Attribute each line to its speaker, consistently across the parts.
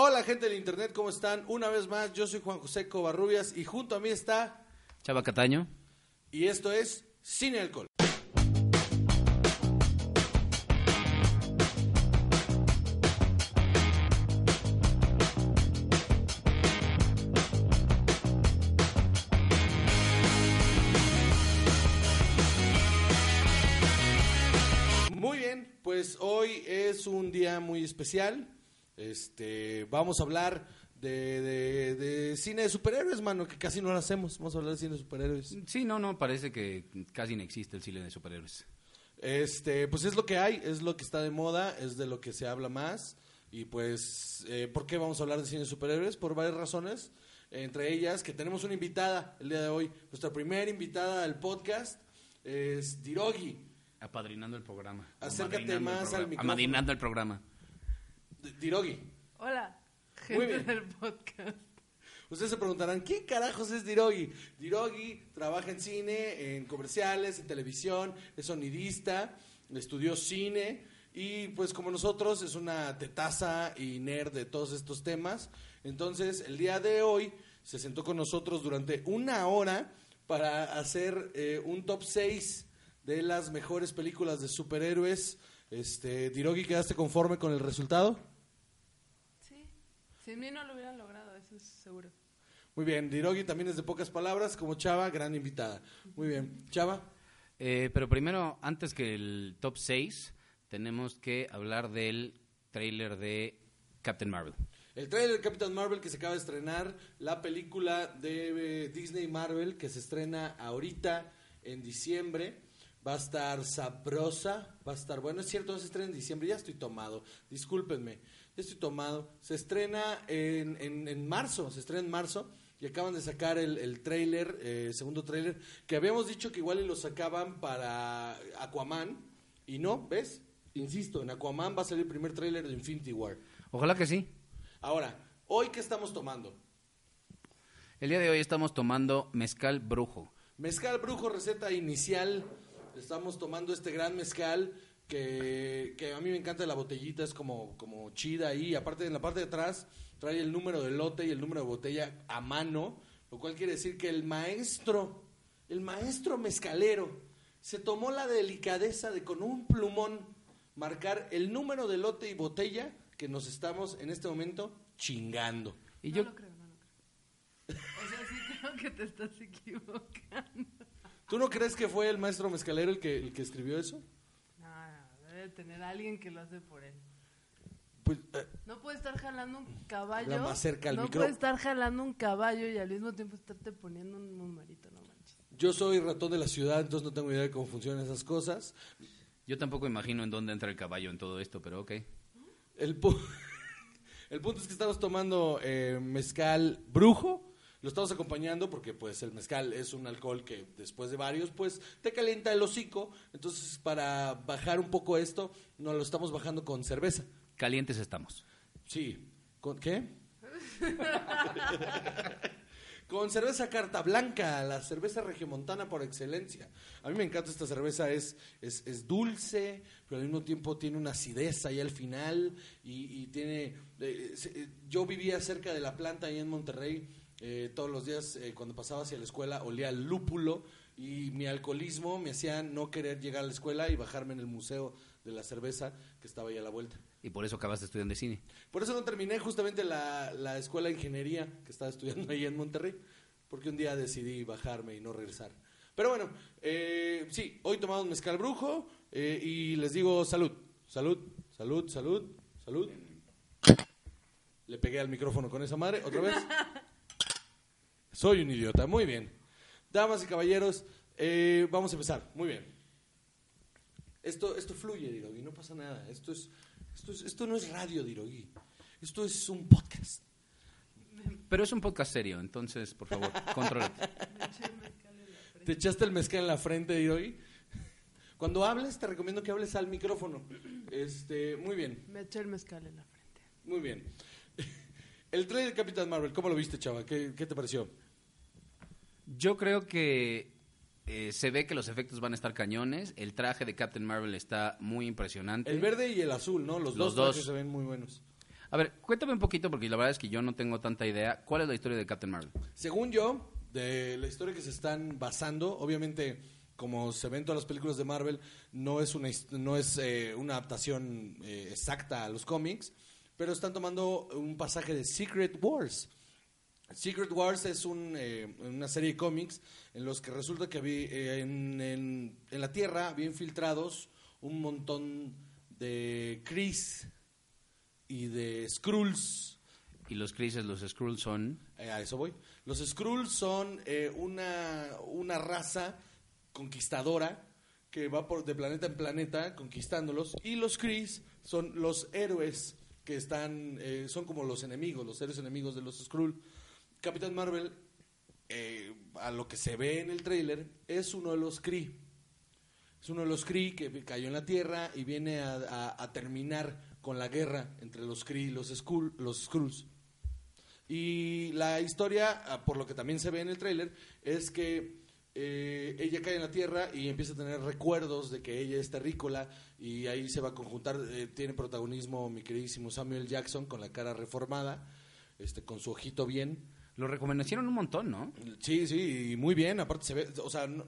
Speaker 1: Hola gente del internet, ¿cómo están? Una vez más, yo soy Juan José Covarrubias y junto a mí está...
Speaker 2: Chava Cataño.
Speaker 1: Y esto es Cine Alcohol. Muy bien, pues hoy es un día muy especial. Este, vamos a hablar de, de- de cine de superhéroes, mano, que casi no lo hacemos. Vamos a hablar de cine de superhéroes.
Speaker 2: Sí, no, no, parece que casi no existe el cine de superhéroes.
Speaker 1: Este, pues es lo que hay, es lo que está de moda, es de lo que se habla más. Y pues, eh, ¿por qué vamos a hablar de cine de superhéroes? Por varias razones. Entre ellas, que tenemos una invitada el día de hoy. Nuestra primera invitada al podcast es Dirogi.
Speaker 2: Apadrinando el programa.
Speaker 1: Acércate más al micrófono.
Speaker 2: Amadrinando el programa.
Speaker 1: Dirogi.
Speaker 3: Hola,
Speaker 1: Muy
Speaker 3: gente
Speaker 1: bien.
Speaker 3: del podcast.
Speaker 1: Ustedes se preguntarán, ¿quién carajos es Dirogi? Dirogi trabaja en cine, en comerciales, en televisión, es sonidista, estudió cine y pues como nosotros es una tetaza y nerd de todos estos temas. Entonces el día de hoy se sentó con nosotros durante una hora para hacer eh, un top 6 de las mejores películas de superhéroes. Este, Dirogi, ¿quedaste conforme con el resultado?
Speaker 3: Sin mí no lo hubieran logrado, eso es seguro.
Speaker 1: Muy bien, Dirogi también es de pocas palabras, como Chava, gran invitada. Muy bien, Chava.
Speaker 2: Eh, pero primero, antes que el top 6, tenemos que hablar del tráiler de Captain Marvel.
Speaker 1: El trailer de Captain Marvel que se acaba de estrenar, la película de eh, Disney Marvel que se estrena ahorita en diciembre. Va a estar sabrosa, va a estar bueno. Es cierto, no se estrena en diciembre, ya estoy tomado. Discúlpenme, ya estoy tomado. Se estrena en, en, en marzo, se estrena en marzo y acaban de sacar el, el trailer, eh, segundo trailer, que habíamos dicho que igual lo sacaban para Aquaman. Y no, ¿ves? Insisto, en Aquaman va a salir el primer trailer de Infinity War.
Speaker 2: Ojalá que sí.
Speaker 1: Ahora, ¿hoy qué estamos tomando?
Speaker 2: El día de hoy estamos tomando mezcal brujo.
Speaker 1: Mezcal Brujo, receta inicial. Estamos tomando este gran mezcal que, que a mí me encanta la botellita, es como, como chida ahí. Aparte, en la parte de atrás trae el número de lote y el número de botella a mano, lo cual quiere decir que el maestro, el maestro mezcalero, se tomó la delicadeza de con un plumón marcar el número de lote y botella que nos estamos en este momento chingando.
Speaker 2: Y
Speaker 3: no
Speaker 2: yo,
Speaker 3: lo creo, no lo creo. O sea, sí creo que te estás equivocando.
Speaker 1: ¿Tú no crees que fue el maestro mezcalero el que, el que escribió eso?
Speaker 3: Debe tener alguien que lo hace por él.
Speaker 1: Pues, eh,
Speaker 3: No puede estar jalando un caballo.
Speaker 1: Habla más cerca al
Speaker 3: no
Speaker 1: micro.
Speaker 3: puede estar jalando un caballo y al mismo tiempo estarte poniendo un numerito, no manches.
Speaker 1: yo soy ratón de la ciudad, entonces no tengo idea de cómo funcionan esas cosas.
Speaker 2: yo tampoco imagino en dónde entra el caballo en todo esto, pero ok.
Speaker 1: El, pu- el punto es que estamos tomando eh, mezcal brujo. Lo estamos acompañando porque pues el mezcal es un alcohol que después de varios pues te calienta el hocico. Entonces para bajar un poco esto nos lo estamos bajando con cerveza.
Speaker 2: Calientes estamos.
Speaker 1: Sí. ¿Con qué? Con cerveza carta blanca, la cerveza regiomontana por excelencia. A mí me encanta esta cerveza, es, es, es dulce, pero al mismo tiempo tiene una acidez ahí al final y, y tiene... eh, se- eh, yo vivía cerca de la planta ahí en Monterrey, eh, todos los días eh, cuando pasaba hacia la escuela olía al lúpulo y mi alcoholismo me hacía no querer llegar a la escuela y bajarme en el museo de la cerveza que estaba ahí a la vuelta.
Speaker 2: Y por eso acabaste estudiando cine.
Speaker 1: Por eso no terminé justamente la, la escuela de ingeniería que estaba estudiando ahí en Monterrey, porque un día decidí bajarme y no regresar. Pero bueno, eh, sí, hoy tomamos mezcal brujo eh, y les digo salud, salud, salud, salud, salud. Le pegué al micrófono con esa madre, otra vez. Soy un idiota, muy bien. Damas y caballeros, eh, vamos a empezar, muy bien. Esto, esto fluye, Dirogi, no pasa nada. Esto, es, esto, es- esto no es radio, Dirogi. Esto es un podcast.
Speaker 2: Pero es un podcast serio, entonces, por favor,
Speaker 3: frente.
Speaker 1: ¿Te echaste el mezcal en la frente, Dirogi? Cuando hables, te recomiendo que hables al micrófono. Este, muy bien,
Speaker 3: Me eché el mezcal en la frente.
Speaker 1: muy bien. El trailer de Capitán Marvel, ¿cómo lo viste, chava? ¿Qué, qué te pareció?
Speaker 2: Yo creo que eh, se ve que los efectos van a estar cañones. El traje de Captain Marvel está muy impresionante.
Speaker 1: El verde y el azul, ¿no? Los,
Speaker 2: Los
Speaker 1: dos, se ven muy buenos.
Speaker 2: A ver, cuéntame un poquito, porque la verdad es que yo no tengo tanta idea. ¿Cuál es la historia de Captain Marvel?
Speaker 1: Según yo, de la historia que se están basando, obviamente, como se ven todas las películas de Marvel, no es una, no es, eh, una adaptación eh, exacta a los cómics, pero están tomando un pasaje de Secret Wars. Secret Wars es un, eh, una serie de cómics en los que resulta que había, eh, en, en- en la Tierra había infiltrados un montón de Kree y de Skrulls.
Speaker 2: Y los Crises, los Skrulls son...
Speaker 1: Eh, a eso voy. Los Skrulls son eh, una, una raza conquistadora que va por, de planeta en planeta conquistándolos. Y los Krees son los héroes que están, eh, son como los enemigos, los héroes enemigos de los Skrull. Capitán Marvel, eh, a lo que se ve en el tráiler, es uno de los Kree. Es uno de los Kree que cayó en la Tierra y viene a, terminar con la guerra entre los Kree y los, Skrull, los Skrulls. Y la historia, ah, por lo que también se ve en el tráiler, es que eh, ella cae en la tierra y empieza a tener recuerdos de que ella es terrícola y ahí se va a conjuntar, eh, tiene protagonismo mi queridísimo Samuel Jackson con la cara reformada, este, con su ojito bien.
Speaker 2: Lo recomendaron un montón, ¿no?
Speaker 1: Sí, sí, y muy bien, aparte se ve, o sea, no,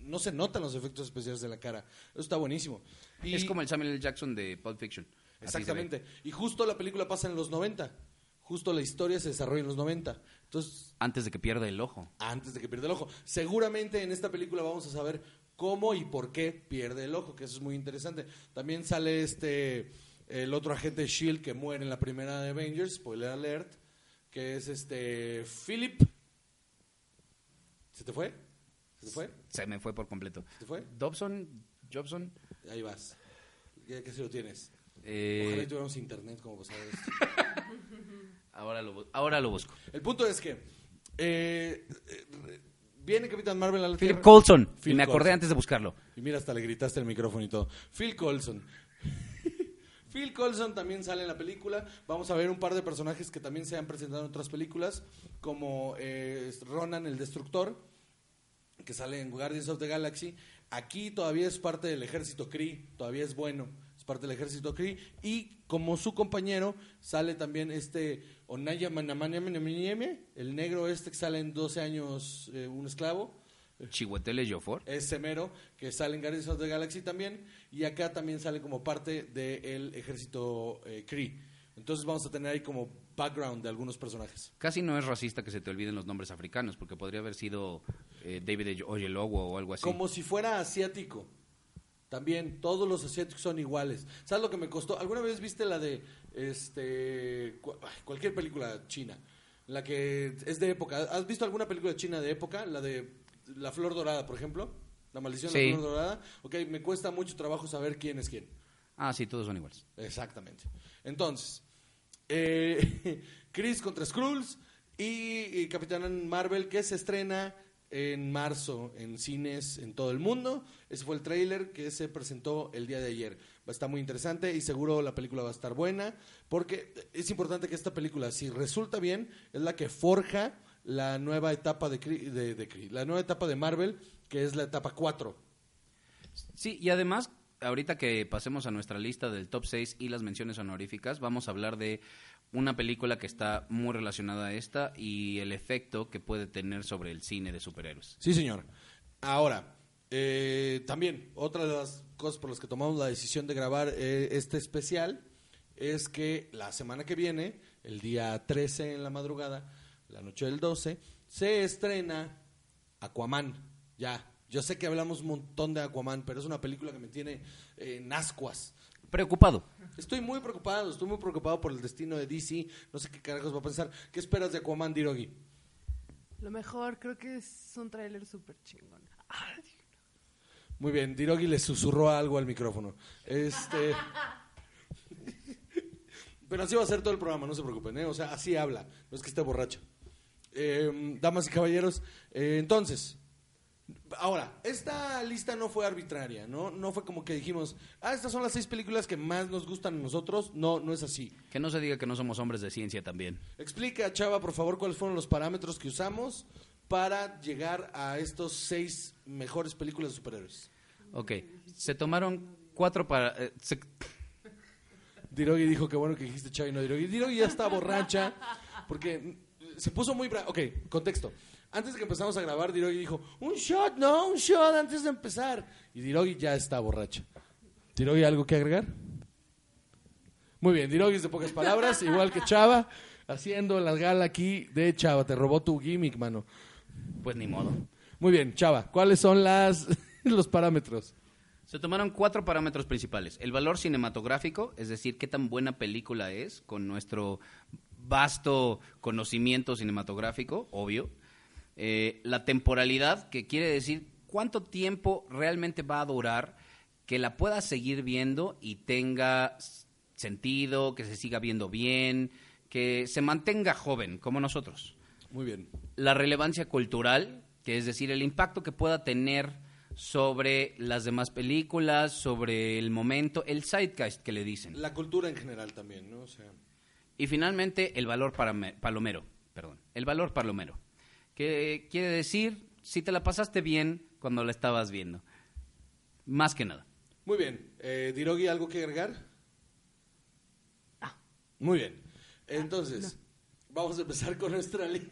Speaker 1: no se notan los efectos especiales de la cara, eso está buenísimo. Y-
Speaker 2: Es como el Samuel L. Jackson de Pulp Fiction.
Speaker 1: Exactamente, y justo la película pasa en los 90, justo la historia se desarrolla en los 90, entonces
Speaker 2: Antes de que pierda el ojo.
Speaker 1: antes de que pierda el ojo. Seguramente en esta película vamos a saber cómo y por qué pierde el ojo, que eso es muy interesante. También sale este el otro agente Shield que muere en la primera de Avengers, spoiler alert, que es este Philip. ¿Se te fue? ¿Se te fue?
Speaker 2: Se me fue por completo.
Speaker 1: ¿Se te fue?
Speaker 2: Dobson, Jobson.
Speaker 1: Ahí vas. Ya que se lo tienes.
Speaker 2: eh,
Speaker 1: Ojalá y tuviéramos internet como saber esto.
Speaker 2: ahora, lo, ahora lo busco.
Speaker 1: El punto es que eh, eh, viene Capitán Marvel a la. Phil
Speaker 2: y me acordé
Speaker 1: Coulson.
Speaker 2: antes de buscarlo.
Speaker 1: Y mira, hasta le gritaste el micrófono y todo. Phil Colson. Phil Colson también sale en la película. Vamos a ver un par de personajes que también se han presentado en otras películas, como eh, Ronan el Destructor, que sale en Guardians of the Galaxy. Aquí todavía es parte del ejército Kree, todavía es bueno, es parte del ejército Kree. Y como su compañero sale también este Onaya Manamaniame, el negro este que sale en 12 años, eh, un esclavo.
Speaker 2: Chihuetele Jofor.
Speaker 1: Es Semero, que sale en Guardians of the Galaxy también, y acá también sale como parte del ejército eh, Kree. Entonces vamos a tener ahí como background de algunos personajes.
Speaker 2: Casi no es racista que se te olviden los nombres africanos, porque podría haber sido eh, David Oyelowo o algo así.
Speaker 1: Como si fuera asiático. También, todos los asiáticos son iguales. ¿Sabes lo que me costó? ¿Alguna vez viste la de este cualquier película china? La que es de época. ¿Has visto alguna película china de época? La de La Flor Dorada, por ejemplo. La maldición de
Speaker 2: Sí.
Speaker 1: la Flor Dorada. Ok, me cuesta mucho trabajo saber quién es quién.
Speaker 2: Ah, sí, todos son iguales.
Speaker 1: Exactamente. Entonces, eh, Chris contra Skrulls y, y Capitán Marvel que se estrena en marzo en cines en todo el mundo. Ese fue el tráiler que se presentó el día de ayer. Va a estar muy interesante y seguro la película va a estar buena porque es importante que esta película, si resulta bien, es la que forja la nueva etapa de, la nueva etapa de Marvel, que es la etapa 4.
Speaker 2: Sí, y además, ahorita que pasemos a nuestra lista del top 6 y las menciones honoríficas, vamos a hablar de una película que está muy relacionada a esta y el efecto que puede tener sobre el cine de superhéroes.
Speaker 1: Sí, señor. Ahora, eh, también, otra de las cosas por las que tomamos la decisión de grabar eh, este especial es que la semana que viene, el día 13 en la madrugada, la noche del 12, se estrena Aquaman. Ya, yo sé que hablamos un montón de Aquaman, pero es una película que me tiene eh, en ascuas.
Speaker 2: Preocupado.
Speaker 1: Estoy muy preocupado, estoy muy preocupado por el destino de DC. No sé qué carajos va a pensar. ¿Qué esperas de Aquaman, Dirogi?
Speaker 3: Lo mejor, creo que es un tráiler súper chingón. Ay,
Speaker 1: Muy bien, Dirogi le susurró algo al micrófono. Este. Pero así va a ser todo el programa, no se preocupen, ¿eh? O sea, así habla, no es que esté borracha. Eh, damas y caballeros, eh, entonces, ahora, esta lista no fue arbitraria, ¿no? No fue como que dijimos, ah, estas son las seis películas que más nos gustan a nosotros. No, no es así.
Speaker 2: Que no se diga que no somos hombres de ciencia también.
Speaker 1: Explica, Chava, por favor, cuáles fueron los parámetros que usamos para llegar a estos seis mejores películas de superhéroes.
Speaker 2: Ok, se tomaron cuatro para... eh, se-
Speaker 1: Dirogi dijo que bueno que dijiste Chava y no Dirogi. Dirogi ya está borracha porque se puso muy brava. Ok, contexto. Antes de que empezamos a grabar, Dirogi dijo, un shot, no, un shot antes de empezar. Y Dirogi ya está borracha. ¿Dirogi algo que agregar? Muy bien, Dirogi es de pocas palabras, igual que Chava, haciendo la gala aquí de Chava. Te robó tu gimmick, mano.
Speaker 2: Pues ni modo.
Speaker 1: Muy bien, Chava, ¿cuáles son las, los parámetros?
Speaker 2: Se tomaron cuatro parámetros principales. El valor cinematográfico, es decir, qué tan buena película es, con nuestro vasto conocimiento cinematográfico, obvio. Eh, la temporalidad, que quiere decir cuánto tiempo realmente va a durar que la puedas seguir viendo y tenga sentido, que se siga viendo bien, que se mantenga joven, como nosotros
Speaker 1: Muy bien.
Speaker 2: la relevancia cultural, que es decir, el impacto que pueda tener sobre las demás películas, sobre el momento, el zeitgeist que le dicen.
Speaker 1: La cultura en general también, ¿no? O sea,
Speaker 2: Y finalmente, el valor palomero, perdón, el valor palomero, que quiere decir si te la pasaste bien cuando la estabas viendo. Más que nada.
Speaker 1: muy bien. Eh, Dirogi, ¿algo que agregar? Muy bien. Entonces, vamos a empezar con nuestra li-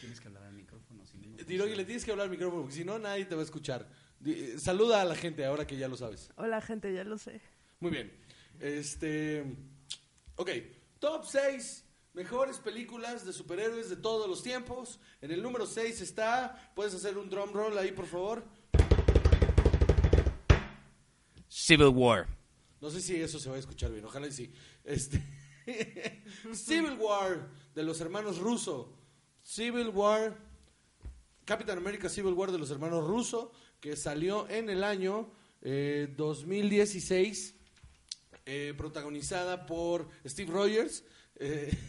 Speaker 2: Tienes que hablar al micrófono.
Speaker 1: Dirogi, le tienes que hablar al micrófono, porque si no, nadie te va a escuchar. Eh, saluda a la gente ahora que ya lo sabes.
Speaker 3: Hola, gente, ya lo sé.
Speaker 1: Muy bien. Este. Ok. Top 6 mejores películas de superhéroes de todos los tiempos. En el número 6 está. ¿Puedes hacer un drum roll ahí, por favor?
Speaker 2: Civil War.
Speaker 1: No sé si eso se va a escuchar bien. Ojalá y sí. Este. Civil War de los hermanos Russo. Civil War. Captain America Civil War de los hermanos Russo. Que salió en el año eh, 2016. eh, protagonizada por Steve Rogers. eh,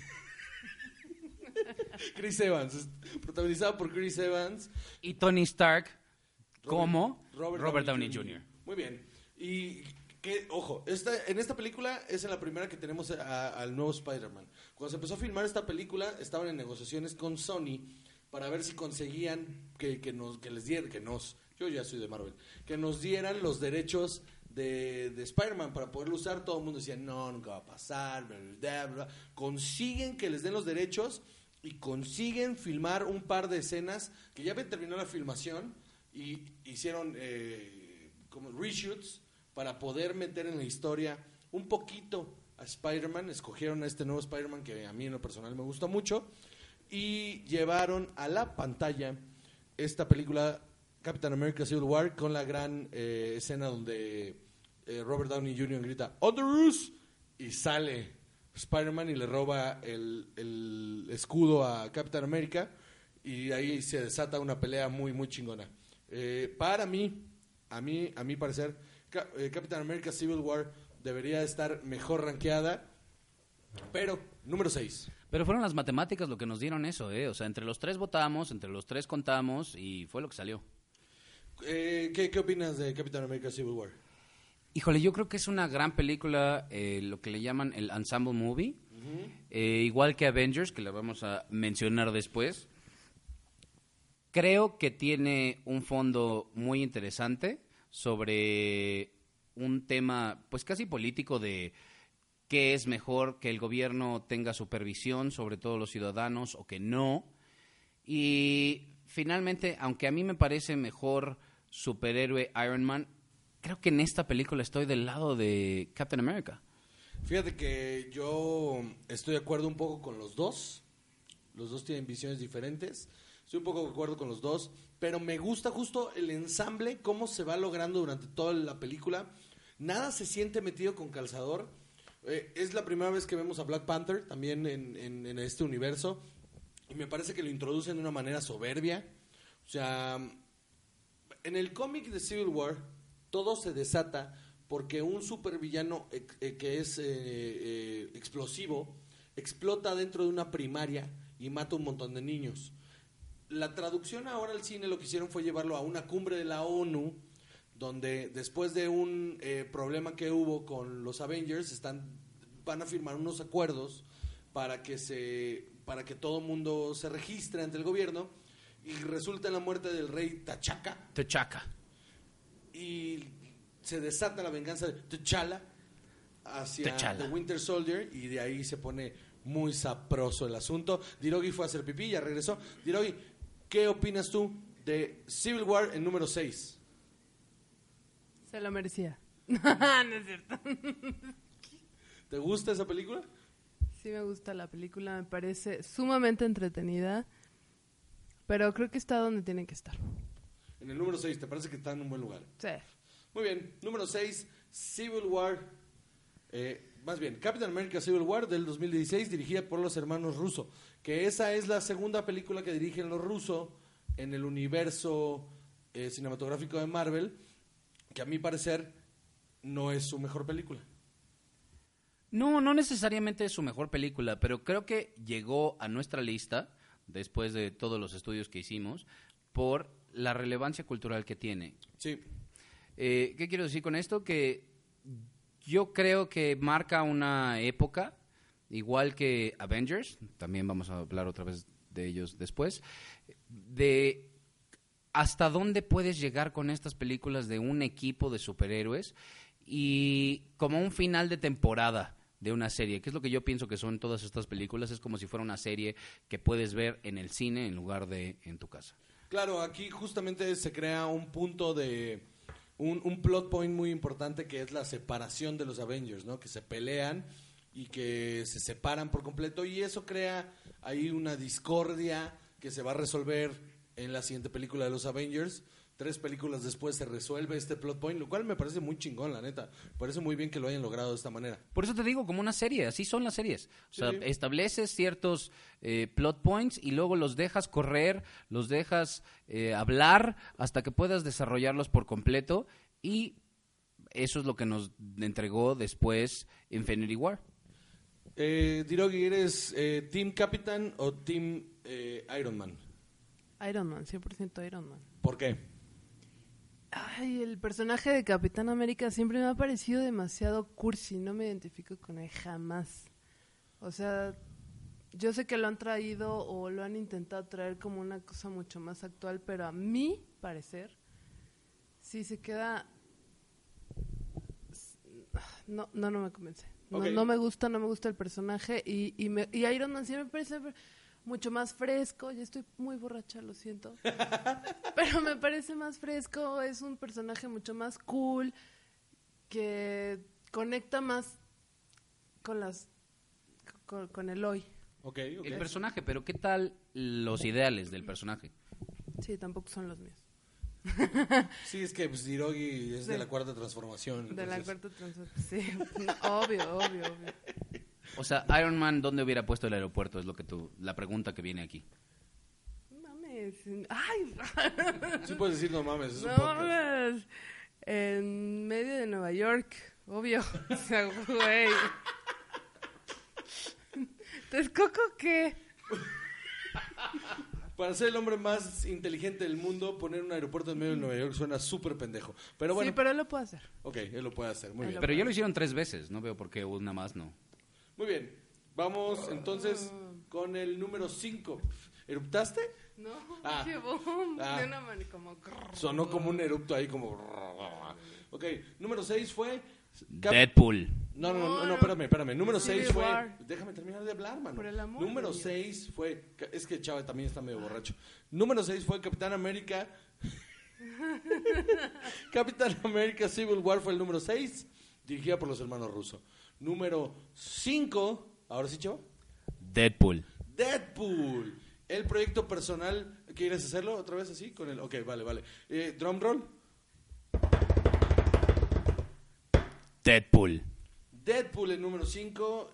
Speaker 1: Chris Evans. Protagonizada por Chris Evans.
Speaker 2: Y Tony Stark como
Speaker 1: Robert,
Speaker 2: Robert, Downey Jr.
Speaker 1: Muy bien. Y que, ojo, esta, en esta película es en la primera que tenemos a- al nuevo Spider-Man. Cuando se empezó a filmar esta película, estaban en negociaciones con Sony para ver si conseguían que, que nos, que les dieran, que nos, yo ya soy de Marvel, que nos dieran los derechos de, de Spider-Man para poderlo usar. Todo el mundo decía, no, nunca va a pasar, bla, bla, bla. Consiguen que les den los derechos y consiguen filmar un par de escenas que ya terminado la filmación y hicieron eh, como reshoots para poder meter en la historia un poquito a Spider-Man. Escogieron a este nuevo Spider-Man que a mí en lo personal me gusta mucho y llevaron a la pantalla esta película Captain America Civil War con la gran eh, escena donde eh, Robert Downey Jr. grita On the Roof y sale Spider-Man y le roba el, el escudo a Captain America y ahí se desata una pelea muy muy chingona. Eh, para mí, a mí, a mi parecer, Ca- eh, Captain America Civil War debería estar mejor rankeada, pero número 6.
Speaker 2: Pero fueron las matemáticas lo que nos dieron eso, ¿eh? O sea, entre los tres votamos, entre los tres contamos y fue lo que salió.
Speaker 1: Eh, ¿qué, ¿Qué opinas de Captain America Civil War?
Speaker 2: Híjole, yo creo que es una gran película, eh, lo que le llaman el ensemble movie, Eh, igual que Avengers, que la vamos a mencionar después. Creo que tiene un fondo muy interesante sobre un tema, pues casi político de qué es mejor que el gobierno tenga supervisión sobre todos los ciudadanos o que no. Y finalmente, aunque a mí me parece mejor superhéroe Iron Man, creo que en esta película estoy del lado de Captain America.
Speaker 1: Fíjate que yo estoy de acuerdo un poco con los dos. Los dos tienen visiones diferentes. Estoy un poco de acuerdo con los dos. Pero me gusta justo el ensamble, cómo se va logrando durante toda la película. Nada se siente metido con calzador. Eh, es la primera vez que vemos a Black Panther también en, en- en este universo. Y me parece que lo introducen de una manera soberbia. O sea, en el cómic de Civil War, todo se desata porque un supervillano ex- eh, que es eh, eh, explosivo explota dentro de una primaria y mata un montón de niños. La traducción ahora al cine lo que hicieron fue llevarlo a una cumbre de la ONU, donde después de un eh, problema que hubo con los Avengers, están, van a firmar unos acuerdos para que se para que todo mundo se registre ante el gobierno y resulta en la muerte del rey Tachaca
Speaker 2: T'Chaka.
Speaker 1: y se desata la venganza de T'Challa hacia
Speaker 2: T'Challa.
Speaker 1: The Winter Soldier y de ahí se pone muy saproso el asunto. Dirogi fue a hacer pipí, ya regresó. Dirogi, ¿qué opinas tú de Civil War en número 6?
Speaker 3: Se lo merecía. no es cierto.
Speaker 1: ¿Te gusta esa película?
Speaker 3: Sí me gusta la película, me parece sumamente entretenida, pero creo que está donde tiene que estar.
Speaker 1: En el número 6, ¿te parece que está en un buen lugar?
Speaker 3: Sí.
Speaker 1: Muy bien, número 6, Civil War. Eh, más bien, Captain America Civil War del 2016, dirigida por los hermanos Russo. Que esa es la segunda película que dirigen los Russo en el universo eh, cinematográfico de Marvel, que a mi parecer no es su mejor película.
Speaker 2: No, no necesariamente es su mejor película, pero creo que llegó a nuestra lista, después de todos los estudios que hicimos, por la relevancia cultural que tiene.
Speaker 1: Sí,
Speaker 2: Eh, ¿Qué quiero decir con esto? Que yo creo que marca una época, igual que Avengers, también vamos a hablar otra vez de ellos después, de hasta dónde puedes llegar con estas películas de un equipo de superhéroes y como un final de temporada de una serie, que es lo que yo pienso que son todas estas películas, es como si fuera una serie que puedes ver en el cine en lugar de en tu casa.
Speaker 1: Claro, aquí justamente se crea un punto de. Un, un plot point muy importante que es la separación de los Avengers, ¿no? Que se pelean y que se separan por completo y eso crea ahí una discordia que se va a resolver en la siguiente película de los Avengers. Tres películas después se resuelve este plot point, lo cual me parece muy chingón, la neta. Me parece muy bien que lo hayan logrado de esta manera.
Speaker 2: Por eso te digo, como una serie, así son las series. O sea,
Speaker 1: Sí.
Speaker 2: estableces ciertos eh, plot points y luego los dejas correr, los dejas eh, hablar hasta que puedas desarrollarlos por completo y eso es lo que nos entregó después Infinity War.
Speaker 1: Eh, Dirogi, ¿eres eh, Team Capitán o Team eh, Iron Man?
Speaker 3: Iron Man, 100% Iron Man.
Speaker 1: ¿Por qué?
Speaker 3: Ay, el personaje de Capitán América siempre me ha parecido demasiado cursi, no me identifico con él jamás. O sea, yo sé que lo han traído o lo han intentado traer como una cosa mucho más actual, pero a mi parecer, sí se queda... No, no, no me convence. No, me gusta, no me gusta el personaje y, y, me- y Iron Man siempre me parece mucho más fresco. Ya estoy muy borracha, lo siento. Pero me parece más fresco, es un personaje mucho más cool, que conecta más con las con, con el hoy.
Speaker 1: Ok, ok.
Speaker 2: El personaje, pero ¿qué tal los ideales del personaje?
Speaker 3: Sí, tampoco son los míos.
Speaker 1: Sí, es que pues, Dirogi es de
Speaker 3: De-
Speaker 1: la cuarta transformación.
Speaker 3: De la cuarta transformación. Sí, obvio, obvio, obvio.
Speaker 2: O sea, Iron Man, ¿dónde hubiera puesto el aeropuerto? Es lo que tú, la pregunta que viene aquí.
Speaker 3: Mames. Ay,
Speaker 1: Sí puedes decir, no mames, es un
Speaker 3: no
Speaker 1: podcast.
Speaker 3: mames. En medio de Nueva York, obvio. O sea, güey. ¿Texcoco qué?
Speaker 1: Para ser el hombre más inteligente del mundo, poner un aeropuerto en medio de Nueva York suena súper pendejo. Pero bueno,
Speaker 3: Sí, pero él lo puede hacer.
Speaker 1: ok, él lo puede hacer. Muy
Speaker 3: Él
Speaker 1: bien.
Speaker 2: Pero ya lo hicieron tres veces, no veo por qué una más no.
Speaker 1: Muy bien. Vamos entonces con el número 5. ¿Eruptaste?
Speaker 3: No,
Speaker 1: Ah.
Speaker 3: dije boom,
Speaker 1: Ah.
Speaker 3: de una manera como...
Speaker 1: Sonó como un erupto ahí, como. Ok, número 6 fue. Cap-
Speaker 2: Deadpool.
Speaker 1: No, no, no, no, espérame, espérame. Número
Speaker 3: Civil
Speaker 1: 6 fue. Déjame terminar de hablar, mano.
Speaker 3: Por el amor
Speaker 1: Número
Speaker 3: de Dios.
Speaker 1: 6 fue. Es que Chava también está medio borracho. Número 6 fue Capitán América. Capitán América Civil War fue el número 6, dirigida por los hermanos Russo. Número 5, ahora sí, Chava.
Speaker 2: Deadpool.
Speaker 1: Deadpool. El proyecto personal. ¿Quieres hacerlo otra vez así? Con el. Ok, vale, vale. Eh, drum roll.
Speaker 2: Deadpool.
Speaker 1: Deadpool, el número 5.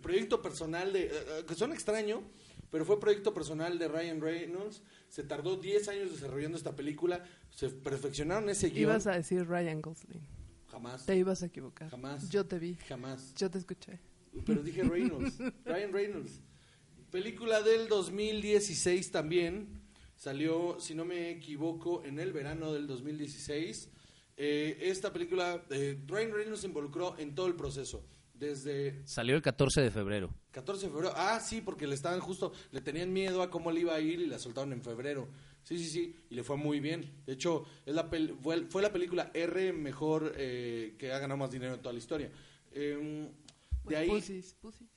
Speaker 1: proyecto personal de. eh, eh, que suena extraño, pero fue proyecto personal de Ryan Reynolds. Se tardó 10 años desarrollando esta película. Se perfeccionaron ese guion.
Speaker 3: Ibas a decir Ryan Gosling.
Speaker 1: Jamás.
Speaker 3: Te ibas a equivocar.
Speaker 1: Jamás.
Speaker 3: Yo te vi.
Speaker 1: Jamás.
Speaker 3: Yo te escuché.
Speaker 1: Pero dije Reynolds. Ryan Reynolds. Película del 2016 también. Salió, si no me equivoco, en el verano del 2016. Eh, esta película, eh, Ryan Reynolds se involucró en todo el proceso. Desde
Speaker 2: Salió el 14 de febrero.
Speaker 1: 14 de febrero. Ah, sí, porque le estaban justo, le tenían miedo a cómo le iba a ir y la soltaron en febrero. Sí, sí, sí, y le fue muy bien. De hecho, es la pel- fue, fue la película R mejor eh, que ha ganado más dinero en toda la historia. Em, de ahí,
Speaker 3: Pussies, pussies.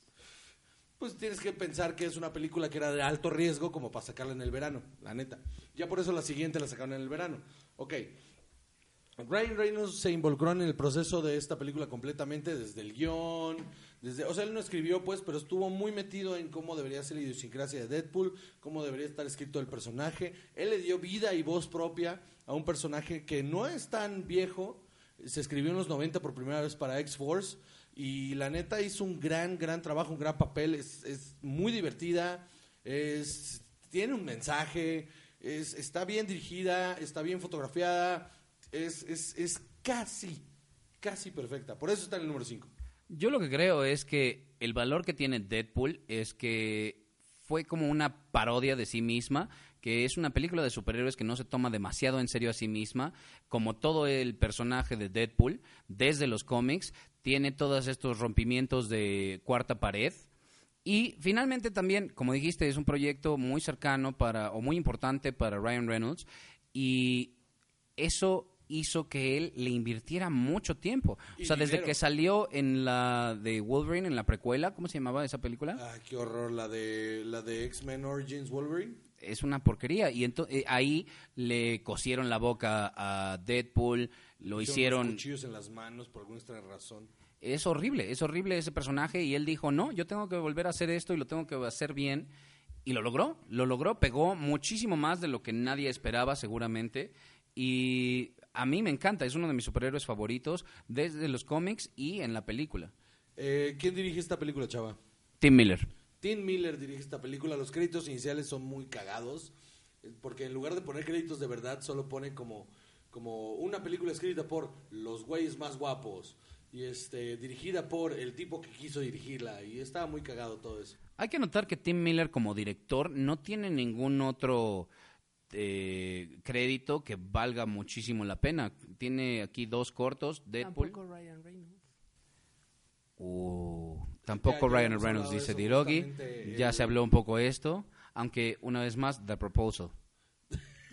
Speaker 1: pues tienes que pensar que es una película que era de alto riesgo como para sacarla en el verano, la neta. Ya por eso la siguiente la sacaron en el verano. Ok. Ryan Reynolds se involucró en el proceso de esta película completamente, desde el guion, desde, o sea, él no escribió pues, pero estuvo muy metido en cómo debería ser la idiosincrasia de Deadpool, cómo debería estar escrito el personaje. Él le dio vida y voz propia a un personaje que no es tan viejo, se escribió en los 90 por primera vez para X-Force y la neta hizo un gran, gran trabajo, un gran papel, es, es muy divertida, es, tiene un mensaje, es, está bien dirigida, está bien fotografiada, es, es, es casi, casi perfecta. Por eso está en el número 5.
Speaker 2: Yo lo que creo es que el valor que tiene Deadpool es que fue como una parodia de sí misma, que es una película de superhéroes que no se toma demasiado en serio a sí misma, como todo el personaje de Deadpool, desde los cómics, tiene todos estos rompimientos de cuarta pared. Y finalmente también, como dijiste, es un proyecto muy cercano para, o muy importante para Ryan Reynolds, y eso hizo que él le invirtiera mucho tiempo.
Speaker 1: Y
Speaker 2: o sea, desde que salió en la de Wolverine, en la precuela, ¿cómo se llamaba esa película?
Speaker 1: Ah, qué horror, la de, la de X-Men Origins Wolverine.
Speaker 2: Es una porquería. Y ento- eh, ahí le cosieron la boca a Deadpool, lo hicieron...
Speaker 1: cuchillos en las manos por alguna extraña razón.
Speaker 2: Es horrible, es horrible ese personaje y él dijo, no, yo tengo que volver a hacer esto y lo tengo que hacer bien. Y lo logró, lo logró, pegó muchísimo más de lo que nadie esperaba seguramente. Y a mí me encanta, es uno de mis superhéroes favoritos desde los cómics y en la película.
Speaker 1: Eh, ¿Quién dirige esta película, chava?
Speaker 2: Tim Miller.
Speaker 1: Tim Miller dirige esta película. Los créditos iniciales son muy cagados. eh, Porque en lugar de poner créditos de verdad, solo pone como, como una película escrita por los güeyes más guapos. Y este, dirigida por el tipo que quiso dirigirla. Y estaba muy cagado todo eso.
Speaker 2: Hay que notar que Tim Miller como director no tiene ningún otro eh, crédito que valga muchísimo la pena. Tiene aquí dos cortos, Deadpool.
Speaker 3: Tampoco Ryan Reynolds.
Speaker 2: Uh, tampoco
Speaker 1: Ya- ya
Speaker 2: Ryan Reynolds dice Dirogi. Ya
Speaker 1: el-
Speaker 2: se habló un poco esto, aunque una vez más, The Proposal.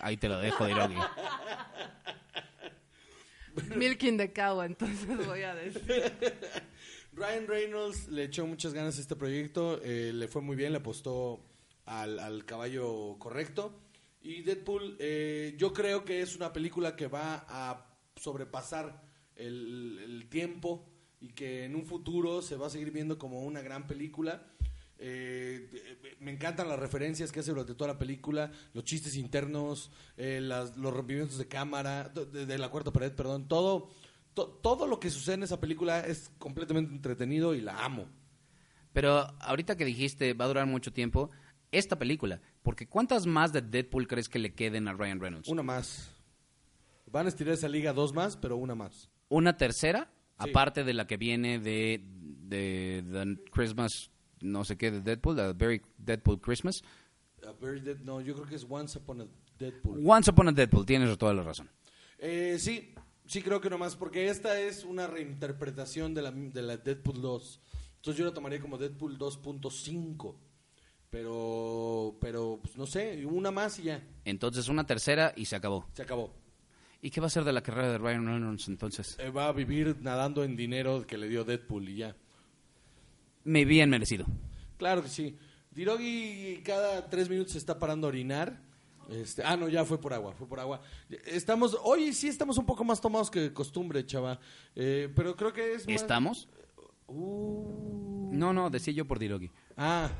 Speaker 2: Ahí te lo dejo, Dirogi.
Speaker 3: Milking the cow, entonces voy a decir.
Speaker 1: Ryan Reynolds le echó muchas ganas a este proyecto, eh, le fue muy bien, le apostó al, al caballo correcto. Y Deadpool, eh, yo creo que es una película que va a sobrepasar el, tiempo y que en un futuro se va a seguir viendo como una gran película. Eh, me encantan las referencias que hace durante toda la película, los chistes internos, eh, las- los rompimientos de cámara, de, la cuarta pared, perdón, todo, to- todo lo que sucede en esa película es completamente entretenido y la amo.
Speaker 2: Pero ahorita que dijiste va a durar mucho tiempo, esta película, porque ¿cuántas más de Deadpool crees que le queden a Ryan Reynolds?
Speaker 1: Una más. Van a estirar esa liga dos más, pero una más.
Speaker 2: ¿Una tercera?
Speaker 1: Sí.
Speaker 2: Aparte de la que viene de, de The Christmas, no sé qué, de Deadpool, The Very Deadpool Christmas.
Speaker 1: A Very Dead- no, yo creo que es Once Upon a Deadpool.
Speaker 2: Once Upon a Deadpool, tienes toda la razón.
Speaker 1: Eh, sí, sí creo que nomás, porque esta es una reinterpretación de la, de la Deadpool 2. Entonces yo la tomaría como Deadpool 2.5. Pero, pero, pues no sé, una más y ya,
Speaker 2: Entonces una tercera y se acabó.
Speaker 1: se acabó.
Speaker 2: ¿Y qué va a ser de la carrera de Ryan Reynolds entonces?
Speaker 1: Eh, va a vivir nadando en dinero que le dio Deadpool y ya.
Speaker 2: Me bien merecido.
Speaker 1: Claro que sí. Dirogi cada tres minutos se está parando a orinar. Este, ah, no, ya fue por agua, fue por agua. Estamos, hoy sí estamos un poco más tomados que de costumbre, chava. Eh, pero creo que es más-
Speaker 2: ¿Estamos?
Speaker 1: Uh.
Speaker 2: No, no, decía yo por Dirogi.
Speaker 1: Ah,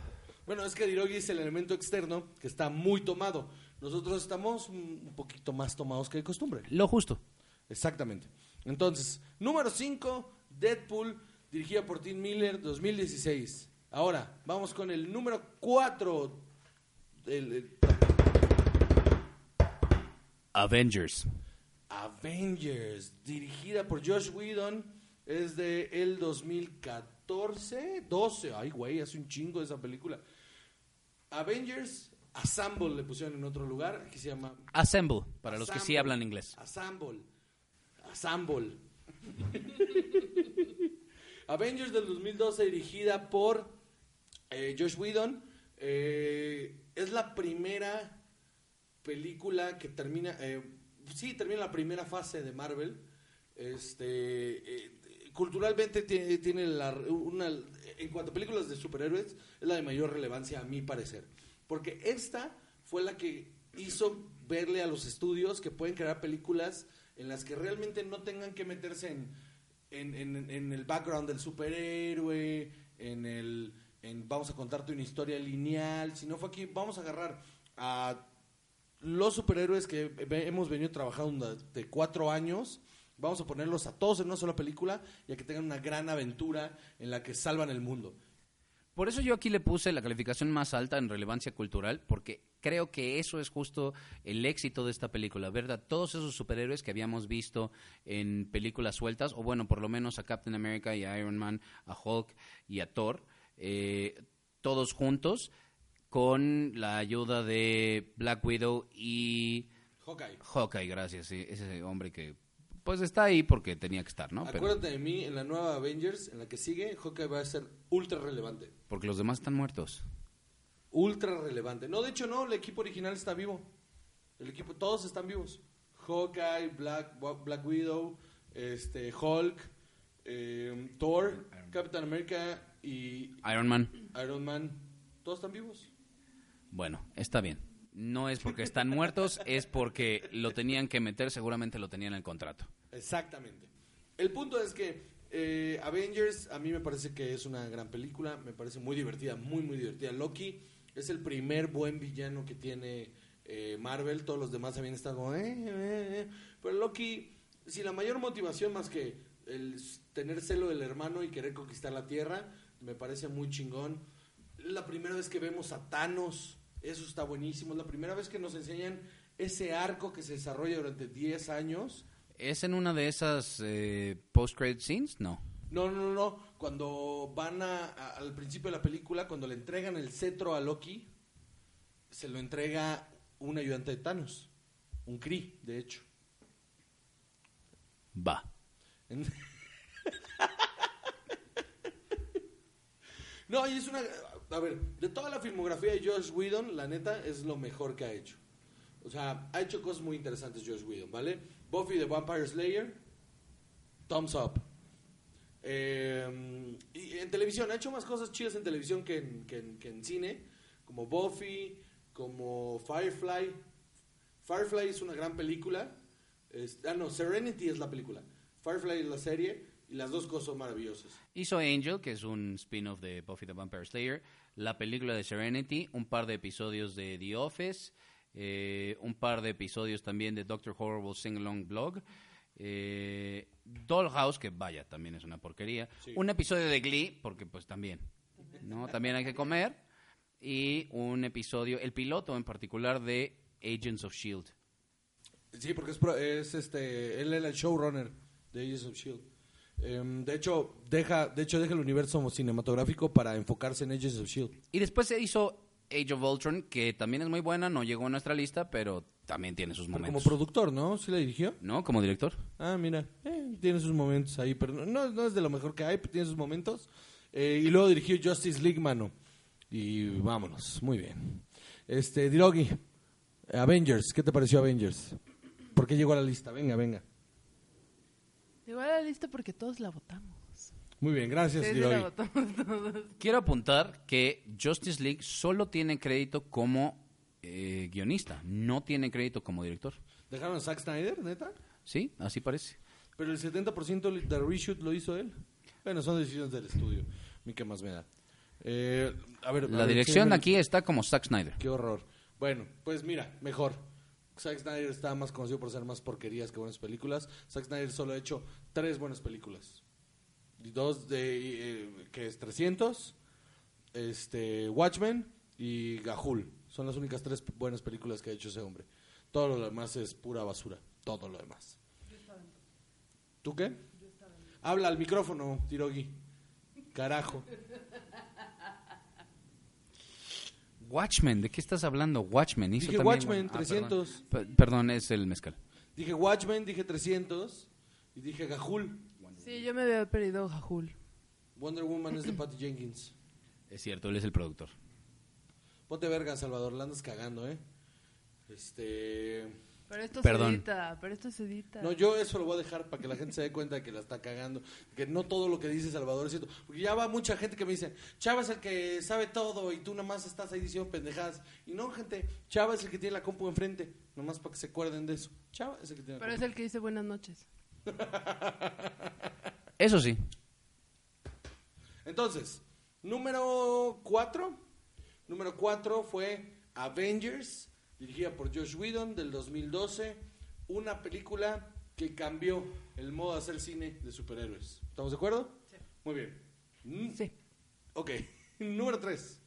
Speaker 1: bueno, es que Dirogi es el elemento externo que está muy tomado. Nosotros estamos un poquito más tomados que de costumbre.
Speaker 2: Lo justo.
Speaker 1: Exactamente. Entonces, número 5, Deadpool, dirigida por Tim Miller, 2016. Ahora, vamos con el número 4.
Speaker 2: Avengers.
Speaker 1: Avengers, dirigida por Josh Whedon, es de el 2014, 12. Ay, güey, hace un chingo esa película. Avengers Assemble le pusieron en otro lugar, aquí se llama
Speaker 2: Assemble, para los que sí hablan inglés.
Speaker 1: Assemble. Assemble. Avengers del 2012 dirigida por eh, Josh Whedon. Eh, es la primera película que termina, eh, sí, termina la primera fase de Marvel. Este, culturalmente tiene, tiene la, una, en cuanto a películas de superhéroes, es la de mayor relevancia a mi parecer. Porque esta fue la que hizo verle a los estudios que pueden crear películas en las que realmente no tengan que meterse en, en, en- el background del superhéroe, en el en vamos a contarte una historia lineal, sino fue aquí, vamos a agarrar a los superhéroes que hemos venido trabajando de cuatro años, vamos a ponerlos a todos en una sola película y a que tengan una gran aventura en la que salvan el mundo.
Speaker 2: Por eso yo aquí le puse la calificación más alta en relevancia cultural, porque creo que eso es justo el éxito de esta película, ver a todos esos superhéroes que habíamos visto en películas sueltas, o bueno, por lo menos a Captain America y a Iron Man, a Hulk y a Thor, eh, todos juntos, con la ayuda de Black Widow y
Speaker 1: Hawkeye.
Speaker 2: Hawkeye, gracias, sí, ese hombre que pues está ahí porque tenía que estar, ¿no? Pero-
Speaker 1: Acuérdate de mí en la nueva Avengers, en la que sigue, Hawkeye va a ser ultra relevante.
Speaker 2: porque los demás están muertos.
Speaker 1: Ultra relevante. No, de hecho no, el equipo original está vivo. El equipo, todos están vivos. Hawkeye, Black, Black Widow, este, Hulk, eh, Thor, Captain America y
Speaker 2: Iron Man.
Speaker 1: Iron Man. Todos están vivos.
Speaker 2: Bueno, está bien. No es porque están muertos, es porque lo tenían que meter, seguramente lo tenían en el contrato.
Speaker 1: Exactamente. El punto es que eh, Avengers a mí me parece que es una gran película, me parece muy divertida, muy muy divertida. Loki es el primer buen villano que tiene eh, Marvel, todos los demás habían estado como, "Eh, eh, eh". pero Loki, si la mayor motivación más que el tener celo del hermano y querer conquistar la Tierra, me parece muy chingón. La primera vez que vemos a Thanos, eso está buenísimo. Es la primera vez que nos enseñan ese arco que se desarrolla durante 10 años.
Speaker 2: ¿Es en una de esas eh, post-credit scenes? No.
Speaker 1: No, no, no. Cuando van a, a- al principio de la película, cuando le entregan el cetro a Loki, se lo entrega un ayudante de Thanos. Un Kree, de hecho.
Speaker 2: Va.
Speaker 1: No, y es una... A ver, de toda la filmografía de Josh Whedon, la neta, es lo mejor que ha hecho. O sea, ha hecho cosas muy interesantes Josh Whedon, ¿vale? Buffy the Vampire Slayer, thumbs up. Eh, y en televisión, ha hecho más cosas chidas en televisión que en, que en- cine, como Buffy, como Firefly. Firefly es una gran película. Ah, no, Serenity es la película. Firefly es la serie y las dos cosas son maravillosas.
Speaker 2: Hizo Angel, que es un spin-off de Buffy the Vampire Slayer, la película de Serenity, un par de episodios de The Office, eh, un par de episodios también de Doctor Horrible Sing Along Blog, eh, Dollhouse, que vaya, también es una porquería,
Speaker 1: Sí.
Speaker 2: un episodio de Glee, porque pues también, ¿no? También hay que comer, y un episodio, el piloto en particular de Agents of S.H.I.E.L.D.
Speaker 1: Sí, porque es, es este, él era el showrunner de Agents of Shield. Em, de hecho, deja, de hecho deja el universo cinematográfico para enfocarse en Agents of Shield.
Speaker 2: Y después se hizo Age of Ultron, que también es muy buena, no llegó a nuestra lista, pero también tiene sus
Speaker 1: Pero como
Speaker 2: momentos.
Speaker 1: productor, ¿no? ¿Sí la dirigió?
Speaker 2: ¿No? Como director.
Speaker 1: Ah, mira, eh, tiene sus momentos ahí, pero no, no, no es de lo mejor que hay, pero tiene sus momentos. Eh, y luego dirigió Justice League, mano. Y vámonos, muy bien. Este, Dirogi, Avengers, ¿qué te pareció Avengers? ¿Por qué llegó a la lista? Venga, venga.
Speaker 3: Llegó a la lista porque todos la votamos.
Speaker 1: Muy bien, gracias,
Speaker 3: Sí, sí,
Speaker 1: Dirogi.
Speaker 3: la votamos todos.
Speaker 2: Quiero apuntar que Justice League solo tiene crédito como eh, guionista, no tiene crédito como director.
Speaker 1: ¿Dejaron a Zack Snyder, neta?
Speaker 2: ¿Sí? Así parece.
Speaker 1: Pero el 70% de reshoot lo hizo él. Bueno, son decisiones del estudio. A mí qué más me da. Eh, a ver, a
Speaker 2: La
Speaker 1: ver,
Speaker 2: dirección aquí está como Zack Snyder.
Speaker 1: Qué horror. Bueno, pues mira, mejor. Zack Snyder está más conocido por hacer más porquerías que buenas películas. Zack Snyder solo ha hecho tres buenas películas. Dos de... eh, que es 300, este, Watchmen y Gahul. Son las únicas tres buenas películas que ha hecho ese hombre. Todo lo demás es pura basura. Todo lo demás. ¿Tú qué? Habla al micrófono, Tirogi. Carajo.
Speaker 2: Watchmen, ¿de qué estás hablando? Watchmen. Hizo
Speaker 1: Dije
Speaker 2: también-
Speaker 1: Watchmen,
Speaker 2: Ah,
Speaker 1: 300.
Speaker 2: Perdón. Pe- perdón, es el mezcal.
Speaker 1: Dije Watchmen, dije 300 y dije Gahul.
Speaker 3: Sí, yo me había perdido Jajul.
Speaker 1: Wonder Woman es de Patty Jenkins.
Speaker 2: Es cierto, él es el productor.
Speaker 1: Ponte verga, Salvador, la andas cagando, ¿eh? Este.
Speaker 3: Pero esto
Speaker 2: Perdón.
Speaker 3: se edita, pero esto se edita.
Speaker 1: No, yo eso lo voy a dejar para que la gente se dé cuenta de que la está cagando. Que no todo lo que dice Salvador es cierto. Porque ya va mucha gente que me dice, Chava es el que sabe todo y tú nada más estás ahí diciendo pendejadas. Y no, gente, Chava es el que tiene la compu enfrente. Nomás para que se acuerden de eso. Chava es el que tiene la
Speaker 3: Pero es
Speaker 1: compu.
Speaker 3: el que dice buenas noches.
Speaker 2: Eso sí.
Speaker 1: Entonces, número 4. Número 4 fue Avengers, dirigida por Josh Whedon del 2012. Una película que cambió el modo de hacer cine de superhéroes. ¿Estamos de acuerdo?
Speaker 3: Sí.
Speaker 1: Muy bien. Mm,
Speaker 3: Sí.
Speaker 1: Ok, número 3.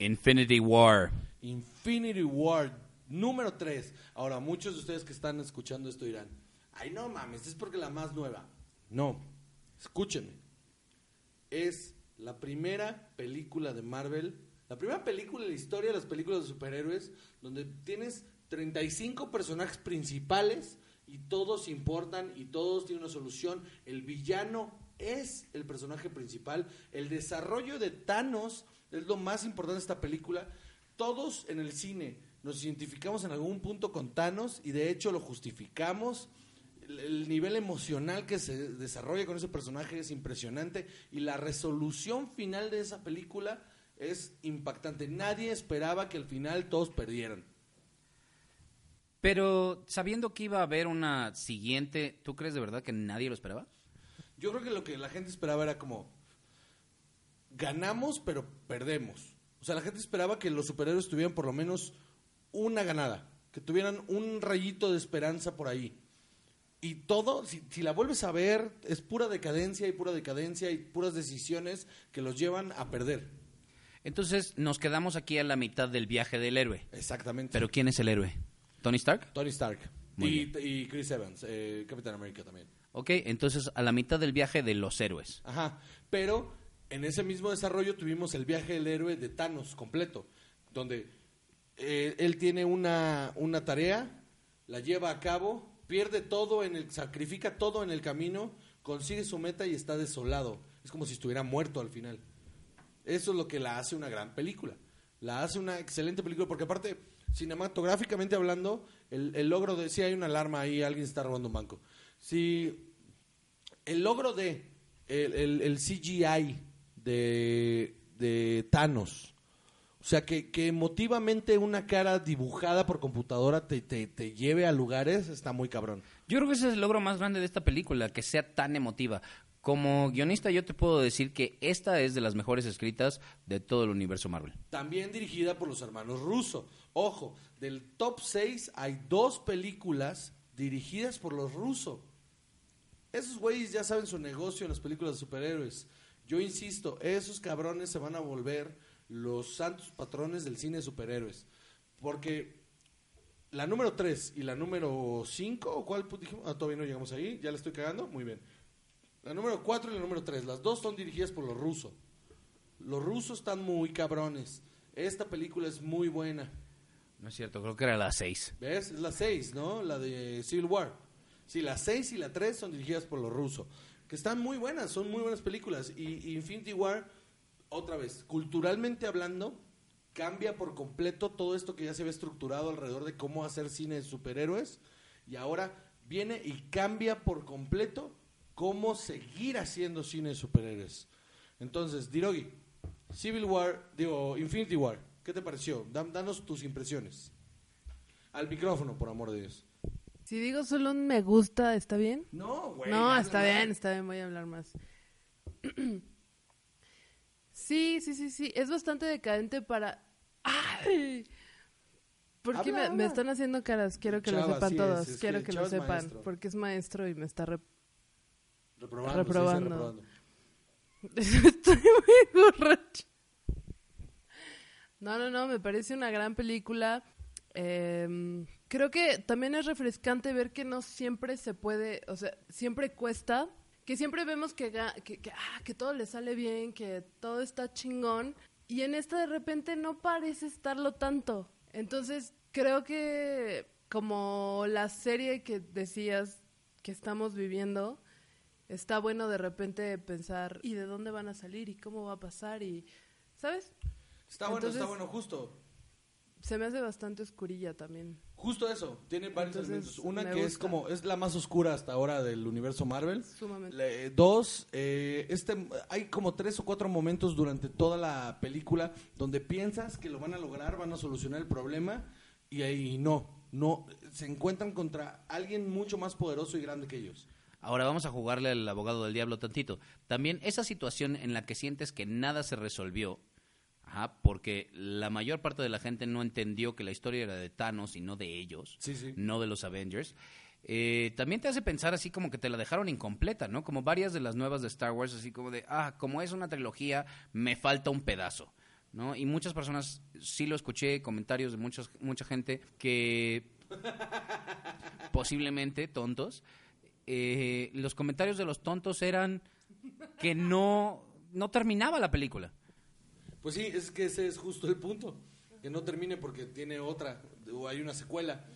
Speaker 2: Infinity War.
Speaker 1: Infinity War, número 3. Ahora, muchos de ustedes que están escuchando esto dirán, ay no mames, es porque la más nueva. No, escúchenme. Es la primera película de Marvel, la primera película en la historia de las películas de superhéroes, donde tienes 35 personajes principales y todos importan y todos tienen una solución. El villano es el personaje principal. El desarrollo de Thanos es lo más importante de esta película. Todos en el cine nos identificamos en algún punto con Thanos y de hecho lo justificamos. El, el nivel emocional que se desarrolla con ese personaje es impresionante y la resolución final de esa película es impactante. Nadie esperaba que al final todos perdieran.
Speaker 2: Pero sabiendo que iba a haber una siguiente, ¿tú crees de verdad que nadie lo esperaba?
Speaker 1: Yo creo que lo que la gente esperaba era como ganamos pero perdemos. O sea, la gente esperaba que los superhéroes tuvieran por lo menos una ganada, que tuvieran un rayito de esperanza por ahí. Y todo, si, si la vuelves a ver, es pura decadencia y pura decadencia y puras decisiones que los llevan a perder.
Speaker 2: Entonces nos quedamos aquí a la mitad del viaje del héroe.
Speaker 1: Exactamente.
Speaker 2: Pero ¿quién es el héroe? ¿Tony Stark?
Speaker 1: Tony Stark.
Speaker 2: Muy
Speaker 1: Y, y Chris Evans, eh, Capitán América también.
Speaker 2: Ok, entonces a la mitad del viaje de los héroes.
Speaker 1: Ajá, pero en ese mismo desarrollo tuvimos el viaje del héroe de Thanos completo, donde eh, él tiene una, una tarea, la lleva a cabo, pierde todo, en el, sacrifica todo en el camino, consigue su meta y está desolado. Es como si estuviera muerto al final. Eso es lo que la hace una gran película. La hace una excelente película porque aparte, cinematográficamente hablando, el, el logro de... Si hay una alarma ahí, alguien está robando un banco. Si el logro de el, el- CGI de, de Thanos, o sea, que, que emotivamente una cara dibujada por computadora te, te, te lleve a lugares, está muy cabrón.
Speaker 2: Yo creo que ese es el logro más grande de esta película, que sea tan emotiva. Como guionista yo te puedo decir que esta es de las mejores escritas de todo el universo Marvel.
Speaker 1: También dirigida por los hermanos Russo. Ojo, del top 6 hay dos películas dirigidas por los Russo. Esos güeyes ya saben su negocio en las películas de superhéroes. Yo insisto, esos cabrones se van a volver los santos patrones del cine de superhéroes. Porque la número 3 y la número 5, ¿o cuál dijimos? Ah, todavía no llegamos ahí, ya la estoy cagando, muy bien. La número 4 y la número 3, las dos son dirigidas por los rusos. Los rusos están muy cabrones. Esta película es muy buena.
Speaker 2: No es cierto, creo que era la 6.
Speaker 1: ¿Ves? Es la 6, ¿no? La de Civil War. Sí, la 6 y la 3 son dirigidas por los rusos. Que están muy buenas, son muy buenas películas. Y, y Infinity War, otra vez, culturalmente hablando, cambia por completo todo esto que ya se había estructurado alrededor de cómo hacer cine de superhéroes. Y ahora viene y cambia por completo cómo seguir haciendo cine de superhéroes. Entonces, Dirogi, Civil War, digo, Infinity War, ¿qué te pareció? Da- danos tus impresiones. Al micrófono, por amor de Dios.
Speaker 3: Si digo solo un me gusta, ¿está bien?
Speaker 1: No, güey.
Speaker 3: no, está bien, está bien, voy a hablar más. sí, sí, sí, sí, es bastante decadente para... ¡Ay! ¿Por qué me, están haciendo caras? Quiero que
Speaker 1: Chava,
Speaker 3: lo sepan
Speaker 1: es,
Speaker 3: todos,
Speaker 1: es
Speaker 3: quiero
Speaker 1: que
Speaker 3: lo sepan,
Speaker 1: maestro.
Speaker 3: porque es maestro y me está... rep-
Speaker 1: Reprobando.
Speaker 3: Reprobando. Estoy muy borracha. No, no, no, me parece una gran película. Eh, creo que también es refrescante ver que no siempre se puede, o sea, siempre cuesta, que siempre vemos que, que, que, ah, que todo le sale bien, que todo está chingón, y en esta de repente no parece estarlo tanto. Entonces, creo que como la serie que decías que estamos viviendo, está bueno de repente pensar, ¿y de dónde van a salir? ¿Y cómo va a pasar? Y, ¿sabes?
Speaker 1: Está bueno,
Speaker 3: Entonces-
Speaker 1: está bueno, justo.
Speaker 3: Se me hace bastante oscurilla también.
Speaker 1: Justo eso, tiene varios
Speaker 3: Entonces,
Speaker 1: elementos. Una que es como, es la más oscura hasta ahora del universo Marvel.
Speaker 3: Sumamente.
Speaker 1: Le- dos, eh, este, hay como tres o cuatro momentos durante toda la película donde piensas que lo van a lograr, van a solucionar el problema y ahí no, no, se encuentran contra alguien mucho más poderoso y grande que ellos.
Speaker 2: Ahora vamos a jugarle al abogado del diablo tantito. También esa situación en la que sientes que nada se resolvió, ajá, porque la mayor parte de la gente no entendió que la historia era de Thanos y no de ellos,
Speaker 1: Sí, sí.
Speaker 2: no de los Avengers. eh, también te hace pensar así como que te la dejaron incompleta, ¿no? Como varias de las nuevas de Star Wars, así como de, ah, como es una trilogía, me falta un pedazo, ¿no? Y muchas personas, sí lo escuché, comentarios de muchos, mucha gente que posiblemente tontos, eh, los comentarios de los tontos eran que no, no terminaba la película.
Speaker 1: Pues sí, es que ese es justo el punto, que no termine porque tiene otra, o hay una secuela.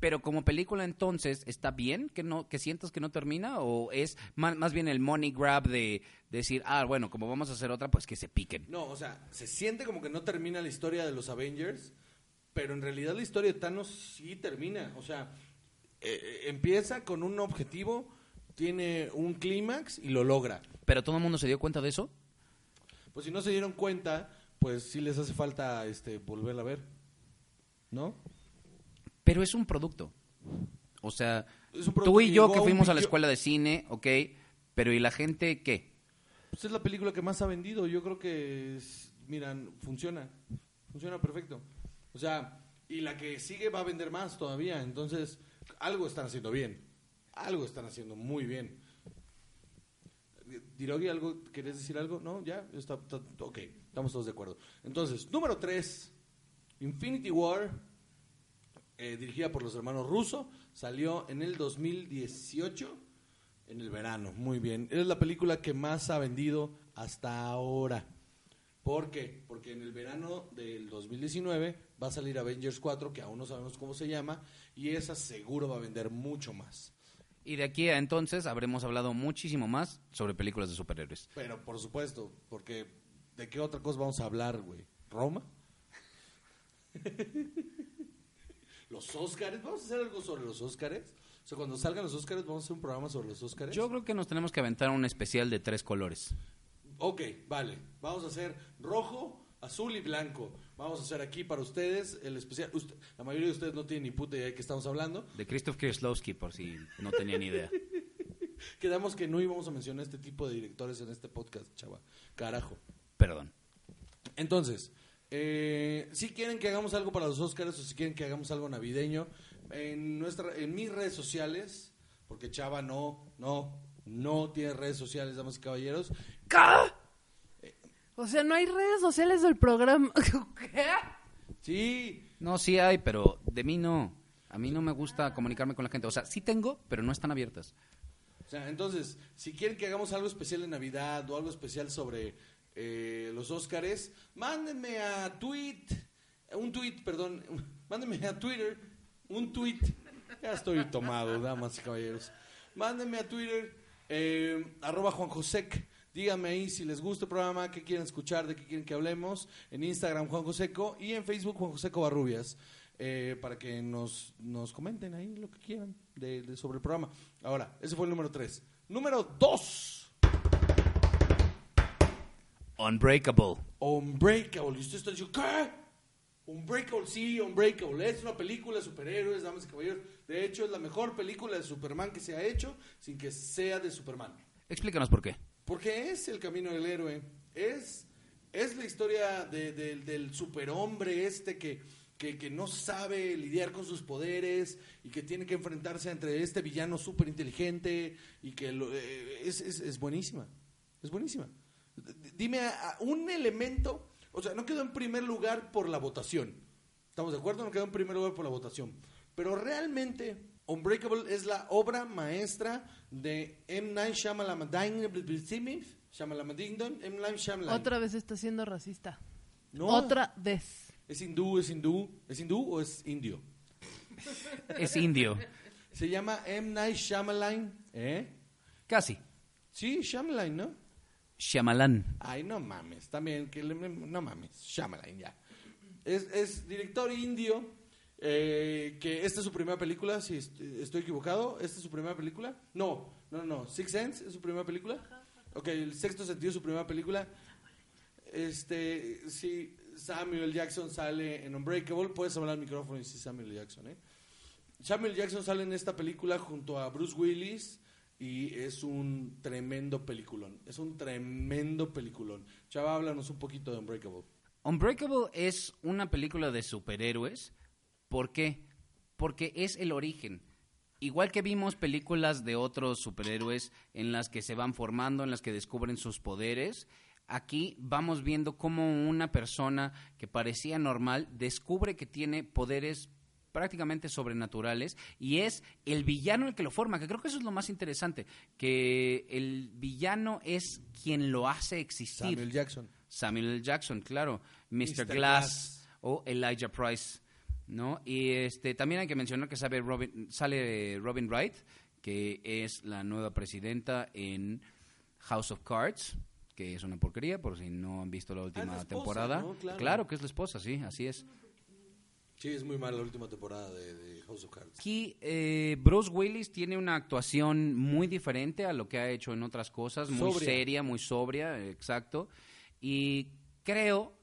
Speaker 2: Pero como película entonces, ¿está bien que no que sientas que no termina? ¿O es más, más bien el money grab de, de decir, ah, bueno, como vamos a hacer otra, pues que se piquen?
Speaker 1: No, o sea, se siente como que no termina la historia de los Avengers, pero en realidad la historia de Thanos sí termina. O sea, eh, eh, empieza con un objetivo, tiene un clímax y lo logra.
Speaker 2: ¿Pero todo el mundo se dio cuenta de eso?
Speaker 1: Pues si no se dieron cuenta, pues sí les hace falta este volverla a ver. ¿No?
Speaker 2: Pero es un producto. O sea,
Speaker 1: un
Speaker 2: tú
Speaker 1: producto
Speaker 2: y yo que fuimos a la escuela de cine, ok, pero ¿y la gente qué?
Speaker 1: Pues es la película que más ha vendido. Yo creo que, es- miran, funciona. Funciona perfecto. O sea, y la que sigue va a vender más todavía. Entonces, algo están haciendo bien. Algo están haciendo muy bien. Dirogi, ¿algo, ¿querés decir algo? No, ya, está- ok, estamos todos de acuerdo. Entonces, número 3, Infinity War, eh, dirigida por los hermanos Russo, salió en el 2018, en el verano, muy bien. Es la película que más ha vendido hasta ahora. ¿Por qué? Porque en el verano del 2019 va a salir Avengers 4, que aún no sabemos cómo se llama, y esa seguro va a vender mucho más.
Speaker 2: Y de aquí a entonces habremos hablado muchísimo más sobre películas de superhéroes.
Speaker 1: Pero por supuesto, porque ¿de qué otra cosa vamos a hablar, güey? ¿Roma? ¿Los Óscares? ¿Vamos a hacer algo sobre los Óscares? O sea, cuando salgan los Óscares, ¿vamos a hacer un programa sobre los Óscares?
Speaker 2: Yo creo que nos tenemos que aventar un especial de tres colores.
Speaker 1: Ok, vale. Vamos a hacer rojo, azul y blanco. Vamos a hacer aquí para ustedes el especial. Usted- la mayoría de ustedes no tienen ni puta idea de qué estamos hablando.
Speaker 2: De Christoph Kieslowski, por si no tenían idea.
Speaker 1: Quedamos que no íbamos a mencionar este tipo de directores en este podcast, chava. Carajo.
Speaker 2: Perdón.
Speaker 1: Entonces, eh, si quieren que hagamos algo para los Óscares o si quieren que hagamos algo navideño, en, nuestra, en mis redes sociales, porque Chava no, no, no tiene redes sociales, damas y caballeros.
Speaker 3: O sea, no hay redes sociales del programa. ¿Qué?
Speaker 1: Sí,
Speaker 2: No, sí hay, pero de mí no. A mí no me gusta comunicarme con la gente. O sea, sí tengo, pero no están abiertas.
Speaker 1: O sea, entonces, si quieren que hagamos algo especial en Navidad o algo especial sobre eh, los Óscares, mándenme a tweet, un tweet, perdón, mándenme a Twitter, un tweet. Ya estoy tomado, damas y caballeros. Mándenme a Twitter, eh, arroba Juan Josec. Díganme ahí si les gusta el programa, qué quieren escuchar, de qué quieren que hablemos. En Instagram, Juan Joseco. Y en Facebook, Juan Joseco Barrubias. eh, para que nos, nos comenten ahí lo que quieran de, de- sobre el programa. Ahora, ese fue el número 3. Número 2.
Speaker 2: Unbreakable.
Speaker 1: Unbreakable. Y usted está diciendo, ¿qué? Unbreakable, sí, Unbreakable. Es una película de superhéroes, damas y caballeros. De hecho, es la mejor película de Superman que se ha hecho sin que sea de Superman.
Speaker 2: Explícanos por qué.
Speaker 1: Porque es el camino del héroe. Es, es la historia de- de- del superhombre este que, que, que no sabe lidiar con sus poderes y que tiene que enfrentarse entre este villano súper inteligente y que lo- eh, es, es, es buenísima. Es buenísima. Dime a- a un elemento, o sea, no quedó en primer lugar por la votación. ¿Estamos de acuerdo? No quedó en primer lugar por la votación. Pero realmente, Unbreakable es la obra maestra de M. Night Shyamalan. Shyamalan, M. Night Shyamalan.
Speaker 3: Otra vez está siendo racista.
Speaker 1: No,
Speaker 3: Otra vez.
Speaker 1: Es hindú, es hindú. ¿Es hindú o es indio?
Speaker 2: Es indio.
Speaker 1: Se llama M. Night Shyamalan. ¿Eh?
Speaker 2: Casi.
Speaker 1: Sí, Shyamalan, ¿no?
Speaker 2: Shyamalan.
Speaker 1: Ay, no mames, también, que le- no mames, Shyamalan ya. Es, es director indio, eh, que esta es su primera película, si est- estoy equivocado, ¿esta es su primera película? No, no, no, Six Sense es su primera película. Ok, El Sexto Sentido es su primera película. Este, sí, Samuel Jackson sale en Unbreakable, puedes hablar al micrófono y sí, Samuel Jackson, ¿eh? Samuel Jackson sale en esta película junto a Bruce Willis y es un tremendo peliculón. Es un tremendo peliculón. Chava, háblanos un poquito de Unbreakable.
Speaker 2: Unbreakable es una película de superhéroes. ¿Por qué? Porque es el origen. Igual que vimos películas de otros superhéroes en las que se van formando, en las que descubren sus poderes, aquí vamos viendo cómo una persona que parecía normal descubre que tiene poderes prácticamente sobrenaturales y es el villano el que lo forma, que creo que eso es lo más interesante, que el villano es quien lo hace existir.
Speaker 1: Samuel Jackson.
Speaker 2: Samuel. Jackson, claro, Mr.
Speaker 1: Mr.
Speaker 2: Glass,
Speaker 1: Glass.
Speaker 2: o Elijah Price, ¿no? Y este también hay que mencionar que sabe Robin, sale Robin Wright, que es la nueva presidenta en House of Cards, que es una porquería, por si no han visto la última
Speaker 1: la esposa,
Speaker 2: temporada.
Speaker 1: ¿no? Claro.
Speaker 2: que es la esposa, sí, así es.
Speaker 1: Sí, es muy mala la última temporada de, de House of Cards.
Speaker 2: Aquí eh, Bruce Willis tiene una actuación muy diferente a lo que ha hecho en otras cosas, muy
Speaker 1: Sobria.
Speaker 2: seria, muy sobria, exacto. Y creo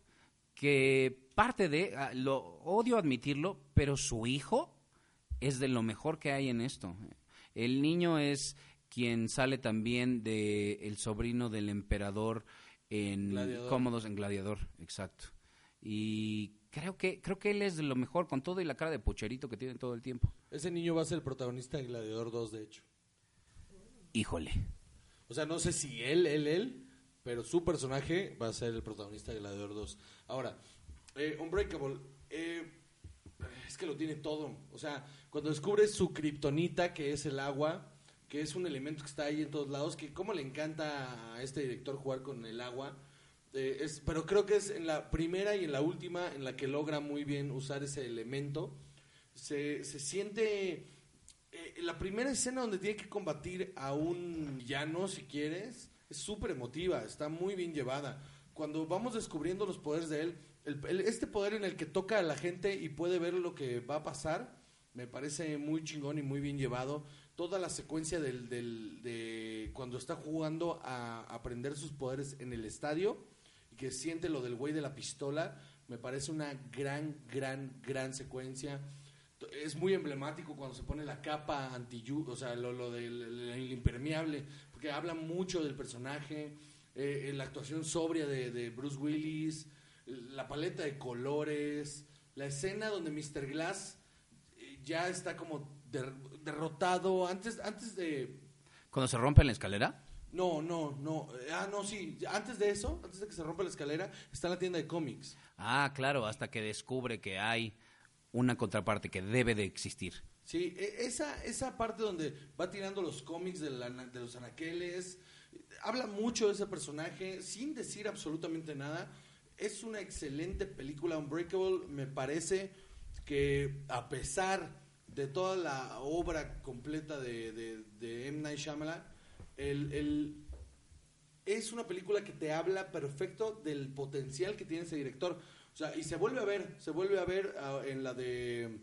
Speaker 2: que parte de, ah, lo odio admitirlo, pero su hijo es de lo mejor que hay en esto. El niño es quien sale también de el sobrino del emperador en
Speaker 1: Gladiador.
Speaker 2: Cómodos en Gladiador, exacto. Y creo que creo que él es de lo mejor con todo y la cara de pucherito que tiene todo el tiempo.
Speaker 1: Ese niño va a ser el protagonista de Gladiador 2, de hecho.
Speaker 2: Híjole.
Speaker 1: O sea, no sé si él, él, él, pero su personaje va a ser el protagonista de Gladiador 2. Ahora, eh, Unbreakable, eh, es que lo tiene todo. O sea, cuando descubres su kriptonita, que es el agua, que es un elemento que está ahí en todos lados, que cómo le encanta a este director jugar con el agua. eh, es, pero creo que es en la primera y en la última en la que logra muy bien usar ese elemento. Se, se siente eh, la primera escena donde tiene que combatir a un villano, si quieres, es súper emotiva, está muy bien llevada. Cuando vamos descubriendo los poderes de él, el- este poder en el que toca a la gente y puede ver lo que va a pasar, me parece muy chingón y muy bien llevado. Toda la secuencia del, del- de cuando está jugando a aprender sus poderes en el estadio y que siente lo del güey de la pistola, me parece una gran, gran, gran secuencia es muy emblemático cuando se pone la capa anti o sea, lo, lo del el- el impermeable, porque habla mucho del personaje, eh, la actuación sobria de, de Bruce Willis, la paleta de colores, la escena donde Mr. Glass eh, ya está como der- derrotado antes antes de
Speaker 2: Cuando se rompe la escalera.
Speaker 1: no, no, no. eh, Ah, no, sí. Antes de eso, antes de que se rompa la escalera, está la tienda de cómics.
Speaker 2: Ah, claro, hasta que descubre que hay una contraparte que debe de existir.
Speaker 1: Sí, e- esa, esa parte donde va tirando los cómics de, la- de los anaqueles, habla mucho de ese personaje sin decir absolutamente nada. Es una excelente película, Unbreakable. Me parece que a pesar de toda la obra completa de, de, de M. Night Shyamalan, el, el- es una película que te habla perfecto del potencial que tiene ese director. O sea, y se vuelve a ver, se vuelve a ver ah, en la de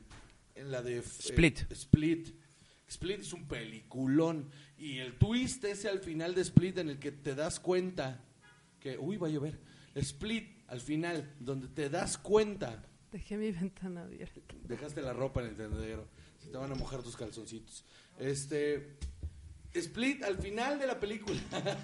Speaker 1: en la de eh,
Speaker 2: Split.
Speaker 1: Split. Split es un peliculón y el twist ese al final de Split en el que te das cuenta que uy, va a llover. Split al final donde te das cuenta
Speaker 3: Dejé mi ventana abierta.
Speaker 1: Dejaste la ropa en el tendedero. Se te van a mojar tus calzoncitos. Este. Split al final de la película.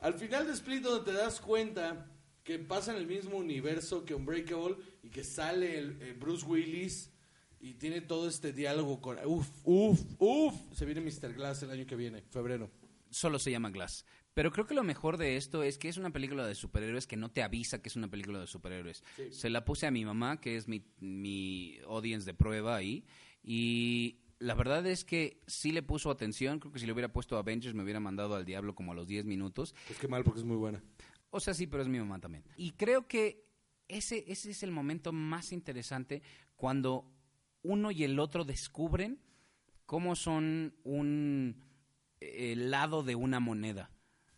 Speaker 1: al final de Split, donde te das cuenta que pasa en el mismo universo que Unbreakable y que sale el, eh, Bruce Willis y tiene todo este diálogo con. Uf, uf, uf. Se viene Mr. Glass el año que viene, febrero.
Speaker 2: Solo se llama Glass. Pero creo que lo mejor de esto es que es una película de superhéroes que no te avisa que es una película de superhéroes.
Speaker 1: Sí.
Speaker 2: Se la puse a mi mamá, que es mi, mi audience de prueba ahí, y la verdad es que sí le puso atención. Creo que si le hubiera puesto Avengers me hubiera mandado al diablo como a los 10 minutos.
Speaker 1: Pues qué mal, porque es muy buena.
Speaker 2: O sea, sí, pero es mi mamá también. Y creo que ese, ese es el momento más interesante cuando uno y el otro descubren cómo son un eh, lado de una moneda.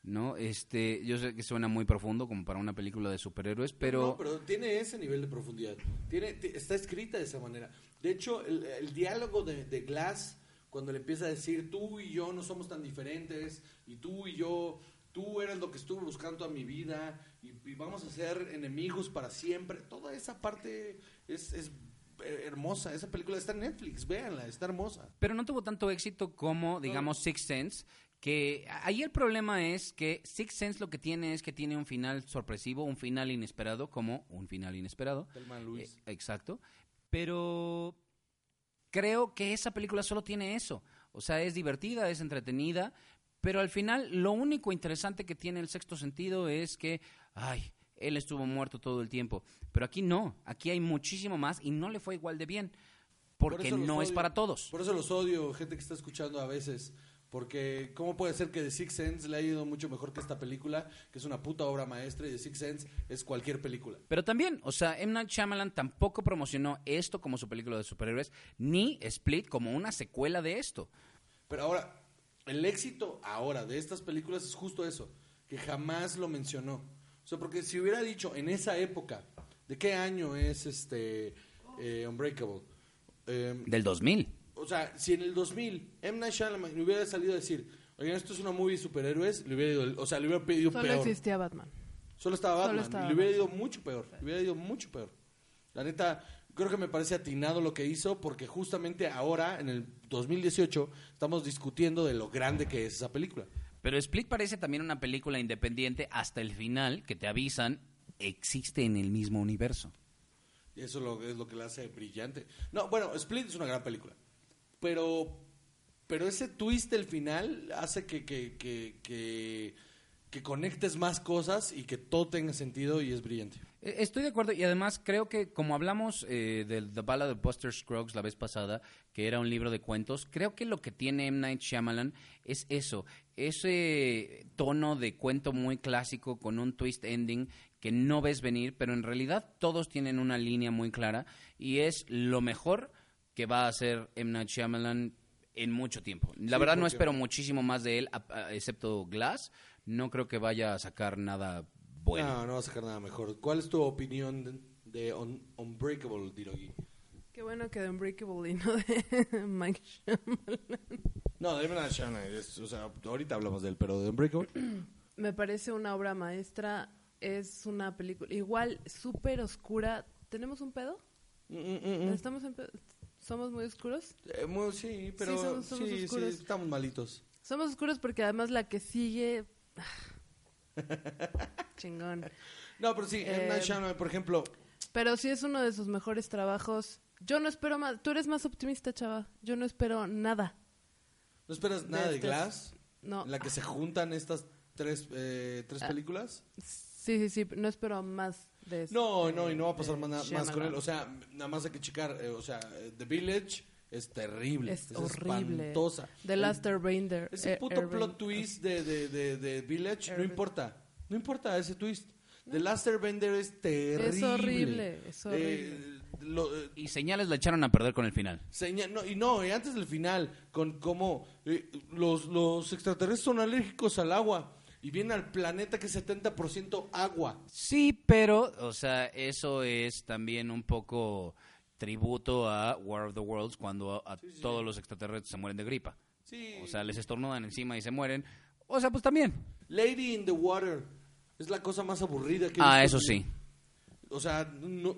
Speaker 2: ¿no? Este, yo sé que suena muy profundo como para una película de superhéroes, pero...
Speaker 1: No, pero tiene ese nivel de profundidad. Tiene, ti- está escrita de esa manera. De hecho, el, el diálogo de, de Glass, cuando le empieza a decir, tú y yo no somos tan diferentes, y tú y yo, tú eres lo que estuve buscando toda mi vida, y, y vamos a ser enemigos para siempre. Toda esa parte es, es eh, hermosa. Esa película está en Netflix, véanla, está hermosa.
Speaker 2: Pero no tuvo tanto éxito como, digamos, Six Sense. Que ahí el problema es que Six Sense lo que tiene es que tiene un final sorpresivo, un final inesperado, como un final inesperado.
Speaker 1: Thelma Luis.
Speaker 2: Eh, exacto. Pero creo que esa película solo tiene eso. O sea, es divertida, es entretenida, pero al final lo único interesante que tiene el sexto sentido es que, ay, él estuvo muerto todo el tiempo. Pero aquí no, aquí hay muchísimo más y no le fue igual de bien.
Speaker 1: Por
Speaker 2: Porque no es para todos.
Speaker 1: Por eso los odio, gente que está escuchando a veces. Porque, ¿cómo puede ser que The Sixth Sense le haya ido mucho mejor que esta película? Que es una puta obra maestra y The Sixth Sense es cualquier película.
Speaker 2: Pero también, o sea, M. Night Shyamalan tampoco promocionó esto como su película de superhéroes, ni Split como una secuela de esto.
Speaker 1: Pero ahora, el éxito ahora de estas películas es justo eso, que jamás lo mencionó. O sea, porque si hubiera dicho en esa época, ¿de qué año es este eh, Unbreakable? Eh,
Speaker 2: Del 2000.
Speaker 1: o sea, si en el 2000 M. Night Shyamalan le hubiera salido a decir, oigan, esto es una movie de superhéroes, le hubiera ido, o sea, le hubiera pedido
Speaker 3: Solo
Speaker 1: peor.
Speaker 3: existía Batman.
Speaker 1: Solo estaba
Speaker 3: Solo
Speaker 1: Batman.
Speaker 3: estaba
Speaker 1: y le hubiera ido mucho peor. Le hubiera ido mucho peor. La neta, creo que me parece atinado lo que hizo porque justamente ahora, en el 2018, estamos discutiendo de lo grande que es esa película.
Speaker 2: Pero Split parece también una película independiente hasta el final, que te avisan, existe en el mismo universo.
Speaker 1: Y eso lo- es lo que la hace brillante. No, bueno, Split es una gran película. Pero, pero ese twist del final hace que, que, que, que, que conectes más cosas y que todo tenga sentido y es brillante.
Speaker 2: Eh, Estoy de acuerdo y además creo que como hablamos eh, del The Ballad of Buster Scruggs la vez pasada, que era un libro de cuentos, creo que lo que tiene M. Night Shyamalan es eso, ese tono de cuento muy clásico con un twist ending que no ves venir, pero en realidad todos tienen una línea muy clara y es lo mejor que va a hacer M. Night Shyamalan en mucho tiempo. La
Speaker 1: Sí,
Speaker 2: verdad no espero muchísimo más de él, excepto Glass. No creo que vaya a sacar nada bueno.
Speaker 1: No, no va a sacar nada mejor. ¿Cuál es tu opinión de, de Un- Unbreakable, Dirogi?
Speaker 3: Qué bueno que de Unbreakable y no de Mike Shyamalan.
Speaker 1: No, de M. Night Shyamalan, o sea, ahorita hablamos de él, pero de Unbreakable.
Speaker 3: Me parece una obra maestra. Es una película igual súper oscura. ¿Tenemos un pedo?
Speaker 1: Mm, mm, mm.
Speaker 3: ¿Estamos en pedo? ¿Somos muy oscuros?
Speaker 1: Eh, muy- sí, pero
Speaker 3: Sí, somos- somos
Speaker 1: sí, sí,
Speaker 3: oscuros.
Speaker 1: estamos malitos.
Speaker 3: Somos oscuros porque además la que sigue... Chingón.
Speaker 1: No, pero sí, M. Night
Speaker 3: Eh,
Speaker 1: Shyamalan, por ejemplo,
Speaker 3: Pero sí es uno de sus mejores trabajos. Yo no espero más. Tú eres más optimista, chava. Yo no espero nada.
Speaker 1: ¿no esperas nada de Glass?
Speaker 3: No.
Speaker 1: En la que se juntan estas tres, eh, tres
Speaker 3: Ah.
Speaker 1: películas.
Speaker 3: Sí, sí, sí. No espero más de eso.
Speaker 1: No, no, y no va a pasar más, más con él. O sea, nada más hay que checar. eh, o sea, eh, The Village es terrible.
Speaker 3: Es
Speaker 1: Es,
Speaker 3: horrible.
Speaker 1: espantosa.
Speaker 3: The Last Airbender.
Speaker 1: Ese
Speaker 3: eh,
Speaker 1: puto plot twist de, de, de, de Village no importa. No importa ese twist. The Last Airbender es terrible.
Speaker 3: Es horrible, es horrible.
Speaker 1: Eh, lo- eh,
Speaker 2: Y señales la echaron a perder con el final.
Speaker 1: seña- no, y no, y antes del final, con cómo eh, los, los extraterrestres son alérgicos al agua y vienen al planeta que es 70% agua.
Speaker 2: Sí, pero, o sea, eso es también un poco tributo a War of the Worlds cuando a, a todos los extraterrestres se mueren de gripa. O sea, les estornudan encima y se mueren. O sea, pues también.
Speaker 1: Lady in the Water es la cosa más aburrida que
Speaker 2: Ah, eso sí.
Speaker 1: O sea, no,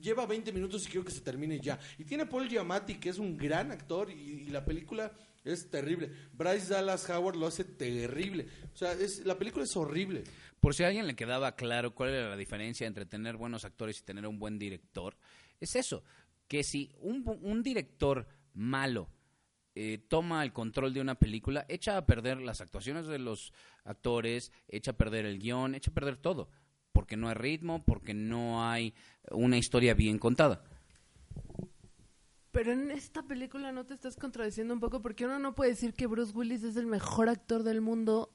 Speaker 1: lleva 20 minutos y quiero que se termine ya. Y tiene Paul Giamatti, que es un gran actor, y, y la película es terrible. Bryce Dallas Howard lo hace terrible. O sea, es, la película es horrible.
Speaker 2: Por si a alguien le quedaba claro cuál era la diferencia entre tener buenos actores y tener un buen director, es eso, que si un, un director malo eh, toma el control de una película, echa a perder las actuaciones de los actores, echa a perder el guion, echa a perder todo, porque no hay ritmo, porque no hay una historia bien contada.
Speaker 3: Pero en esta película no te estás contradiciendo un poco porque uno no puede decir que Bruce Willis es el mejor actor del mundo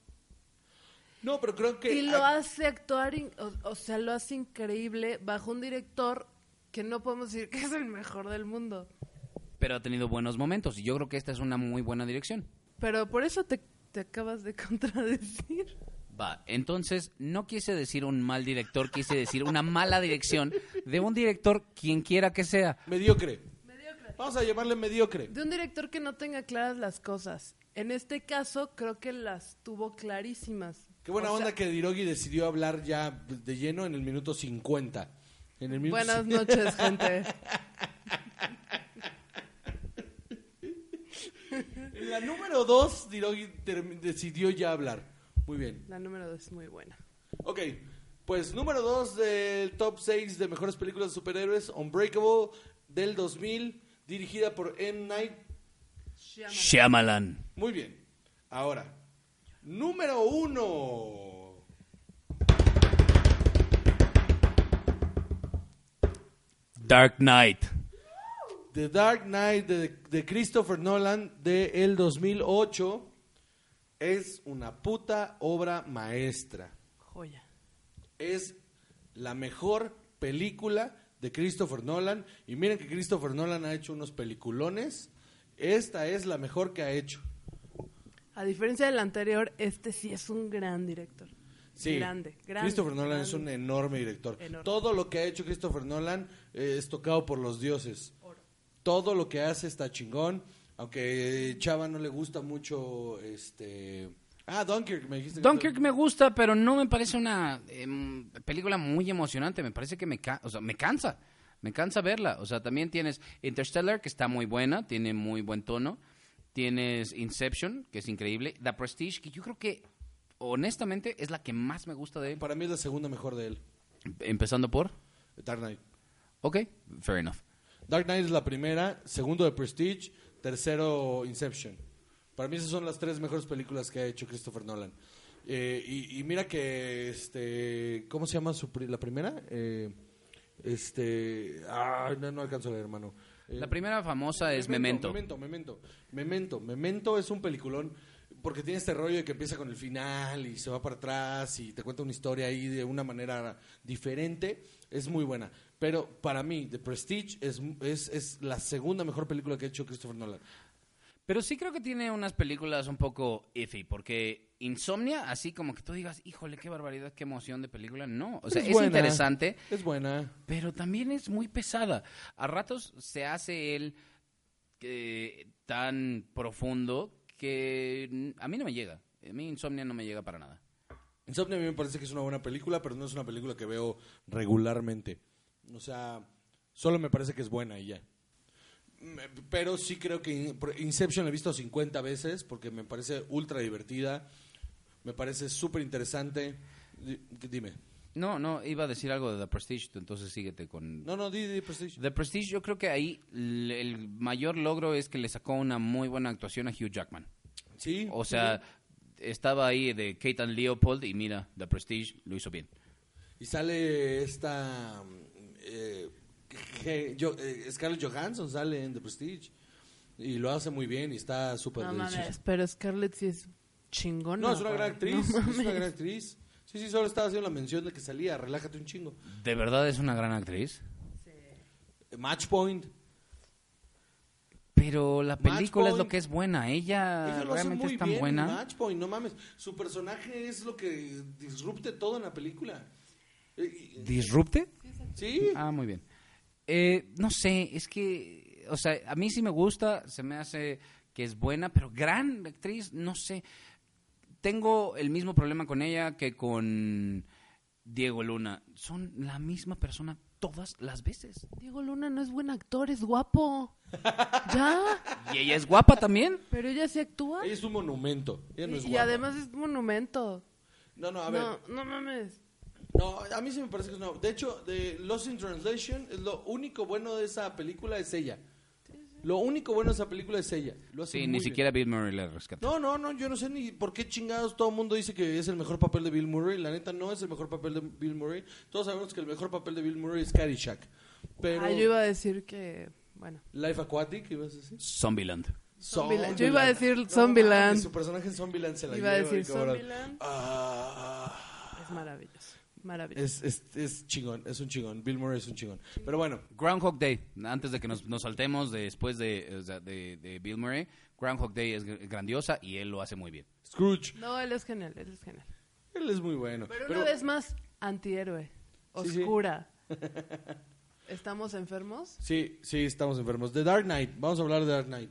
Speaker 1: No, pero creo que...
Speaker 3: y lo hace actuar, in- o, o sea, lo hace increíble bajo un director que no podemos decir que es el mejor del mundo.
Speaker 2: Pero ha tenido buenos momentos y yo creo que esta es una muy buena dirección.
Speaker 3: Pero por eso te, te acabas de contradecir.
Speaker 2: Va, entonces no quise decir un mal director, quise decir una mala dirección de un director quien quiera que sea.
Speaker 1: Mediocre. Vamos a llamarle mediocre.
Speaker 3: De un director que no tenga claras las cosas. En este caso, creo que las tuvo clarísimas.
Speaker 1: Qué buena
Speaker 3: O sea,
Speaker 1: onda que Dirogi decidió hablar ya de lleno en el minuto 50. En el minuto
Speaker 3: Buenas noches, gente.
Speaker 1: En la número 2, Dirogi decidió ya hablar. Muy bien.
Speaker 3: La número dos es muy buena.
Speaker 1: Ok, pues número 2 del top 6 de mejores películas de superhéroes, Unbreakable del 2000, dirigida por M. Night.
Speaker 2: Shyamalan.
Speaker 1: Muy bien. Ahora, número 1.
Speaker 2: Dark Knight.
Speaker 1: The Dark Knight de, de Christopher Nolan de el 2008 es una puta obra maestra.
Speaker 3: Joya.
Speaker 1: Es la mejor película de Christopher Nolan. Y miren que Christopher Nolan ha hecho unos peliculones. Esta es la mejor que ha hecho.
Speaker 3: A diferencia del anterior, este sí es un gran director.
Speaker 1: Sí,
Speaker 3: Grande, grande.
Speaker 1: Christopher Nolan
Speaker 3: grande.
Speaker 1: es un enorme director.
Speaker 3: Enorme.
Speaker 1: Todo lo que ha hecho Christopher Nolan eh, es tocado por los dioses. Todo lo que hace está chingón. Aunque Chava no le gusta mucho este... Ah, Dunkirk, me dijiste. que-
Speaker 2: Dunkirk me gusta, pero no me parece una em, película muy emocionante. Me parece que me, ca- o sea, me cansa. Me cansa verla. O sea, también tienes Interstellar, que está muy buena, tiene muy buen tono. Tienes Inception, que es increíble. The Prestige, que yo creo que, honestamente, es la que más me gusta de él.
Speaker 1: Para mí es la segunda mejor de él.
Speaker 2: Empezando por...
Speaker 1: Dark Knight.
Speaker 2: Ok, fair enough.
Speaker 1: Dark Knight es la primera, segundo de Prestige, tercero Inception. Para mí esas son las tres mejores películas que ha hecho Christopher Nolan. Eh, y, y mira que, este, ¿cómo se llama su pri- la primera? Eh, este, ah, no, no alcanzo a leer, hermano. Eh,
Speaker 2: La primera famosa es Memento.
Speaker 1: Memento, Memento. Memento. Memento es un peliculón porque tiene este rollo de que empieza con el final y se va para atrás y te cuenta una historia ahí de una manera diferente. Es muy buena. Pero para mí, The Prestige es, es, es la segunda mejor película que ha hecho Christopher Nolan.
Speaker 2: Pero sí creo que tiene unas películas un poco iffy, porque Insomnia, así como que tú digas, híjole, qué barbaridad, qué emoción de película, no. O sea, es,
Speaker 1: buena.
Speaker 2: interesante,
Speaker 1: Es buena.
Speaker 2: pero también es muy pesada. A ratos se hace él eh, tan profundo que a mí no me llega. A mí Insomnia no me llega para nada.
Speaker 1: Insomnia a mí me parece que es una buena película, pero no es una película que veo regularmente. O sea, solo me parece que es buena y ya. Pero sí creo que Inception la he visto 50 veces porque me parece ultra divertida. Me parece súper interesante. Di- Dime.
Speaker 2: No, no, iba a decir algo de The Prestige, entonces síguete con...
Speaker 1: No, no, di, di Prestige.
Speaker 2: The Prestige, yo creo que ahí el mayor logro es que le sacó una muy buena actuación a Hugh Jackman.
Speaker 1: Sí.
Speaker 2: O sea, estaba ahí de Kate and Leopold y mira, The Prestige lo hizo bien.
Speaker 1: Y sale esta. eh, que- yo- eh, Scarlett Johansson sale en The Prestige. Y lo hace muy bien y está súper
Speaker 3: No
Speaker 1: delicioso.
Speaker 3: mames, pero Scarlett sí es chingona.
Speaker 1: No, es una gran actriz.
Speaker 3: No
Speaker 1: es una
Speaker 3: mames.
Speaker 1: gran actriz. Sí, sí, solo estaba haciendo la mención de que salía. Relájate un chingo.
Speaker 2: ¿De verdad es una gran actriz?
Speaker 1: Match Point.
Speaker 2: Pero la película es lo que es buena. Ella,
Speaker 1: Ella lo hace
Speaker 2: realmente
Speaker 1: muy
Speaker 2: es tan
Speaker 1: bien.
Speaker 2: buena.
Speaker 1: Match Point, no mames. Su personaje es lo que disrupte todo en la película. Eh, y-
Speaker 2: ¿Disrupte?
Speaker 1: Sí.
Speaker 2: Ah, muy bien. Eh, no sé, es que, o sea, a mí sí me gusta, se me hace que es buena, pero gran actriz, no sé. Tengo el mismo problema con ella que con Diego Luna. Son la misma persona todas las veces.
Speaker 3: Diego Luna no es buen actor, es guapo. ya,
Speaker 2: Y ella es guapa también.
Speaker 3: pero ella sí actúa.
Speaker 1: Ella es un monumento. Ella no es
Speaker 3: y, y
Speaker 1: guapa.
Speaker 3: además es monumento.
Speaker 1: No, no, a ver.
Speaker 3: No, no mames.
Speaker 1: No, a mí sí me parece que es una... De hecho, de Lost in Translation, es lo único bueno de esa película es ella. Lo único bueno de esa película es ella. Lo hace
Speaker 2: Sí,
Speaker 1: muy
Speaker 2: ni
Speaker 1: bien.
Speaker 2: siquiera Bill Murray la rescató.
Speaker 1: No, no, no, yo no sé ni por qué chingados todo el mundo dice que es el mejor papel de Bill Murray. La neta no es el mejor papel de Bill Murray. Todos sabemos que el mejor papel de Bill Murray es Caddyshack. Pero
Speaker 3: Ah, yo iba a decir que, bueno.
Speaker 1: Life Aquatic, ¿ibas a decir?
Speaker 2: Zombieland.
Speaker 3: Zombieland. Yo iba a decir
Speaker 1: No,
Speaker 3: Zombieland.
Speaker 1: su personaje en Zombieland se la
Speaker 3: Iba a
Speaker 1: lleva,
Speaker 3: decir
Speaker 1: cabrón.
Speaker 3: Zombieland.
Speaker 1: Ah,
Speaker 3: Es maravilloso. Maravilloso.
Speaker 1: es, es, es chingón, es un chingón. Bill Murray es un chingón. Pero bueno,
Speaker 2: Groundhog Day, antes de que nos, nos saltemos después de, de, de Bill Murray, Groundhog Day es gr- grandiosa y él lo hace muy bien.
Speaker 1: Scrooge.
Speaker 3: No, él es genial, él es genial.
Speaker 1: Él es muy bueno.
Speaker 3: Pero,
Speaker 1: Pero-
Speaker 3: una vez más, antihéroe.
Speaker 1: Sí, sí.
Speaker 3: Oscura. ¿Estamos enfermos?
Speaker 1: Sí, sí, estamos enfermos. The Dark Knight, vamos a hablar de Dark Knight.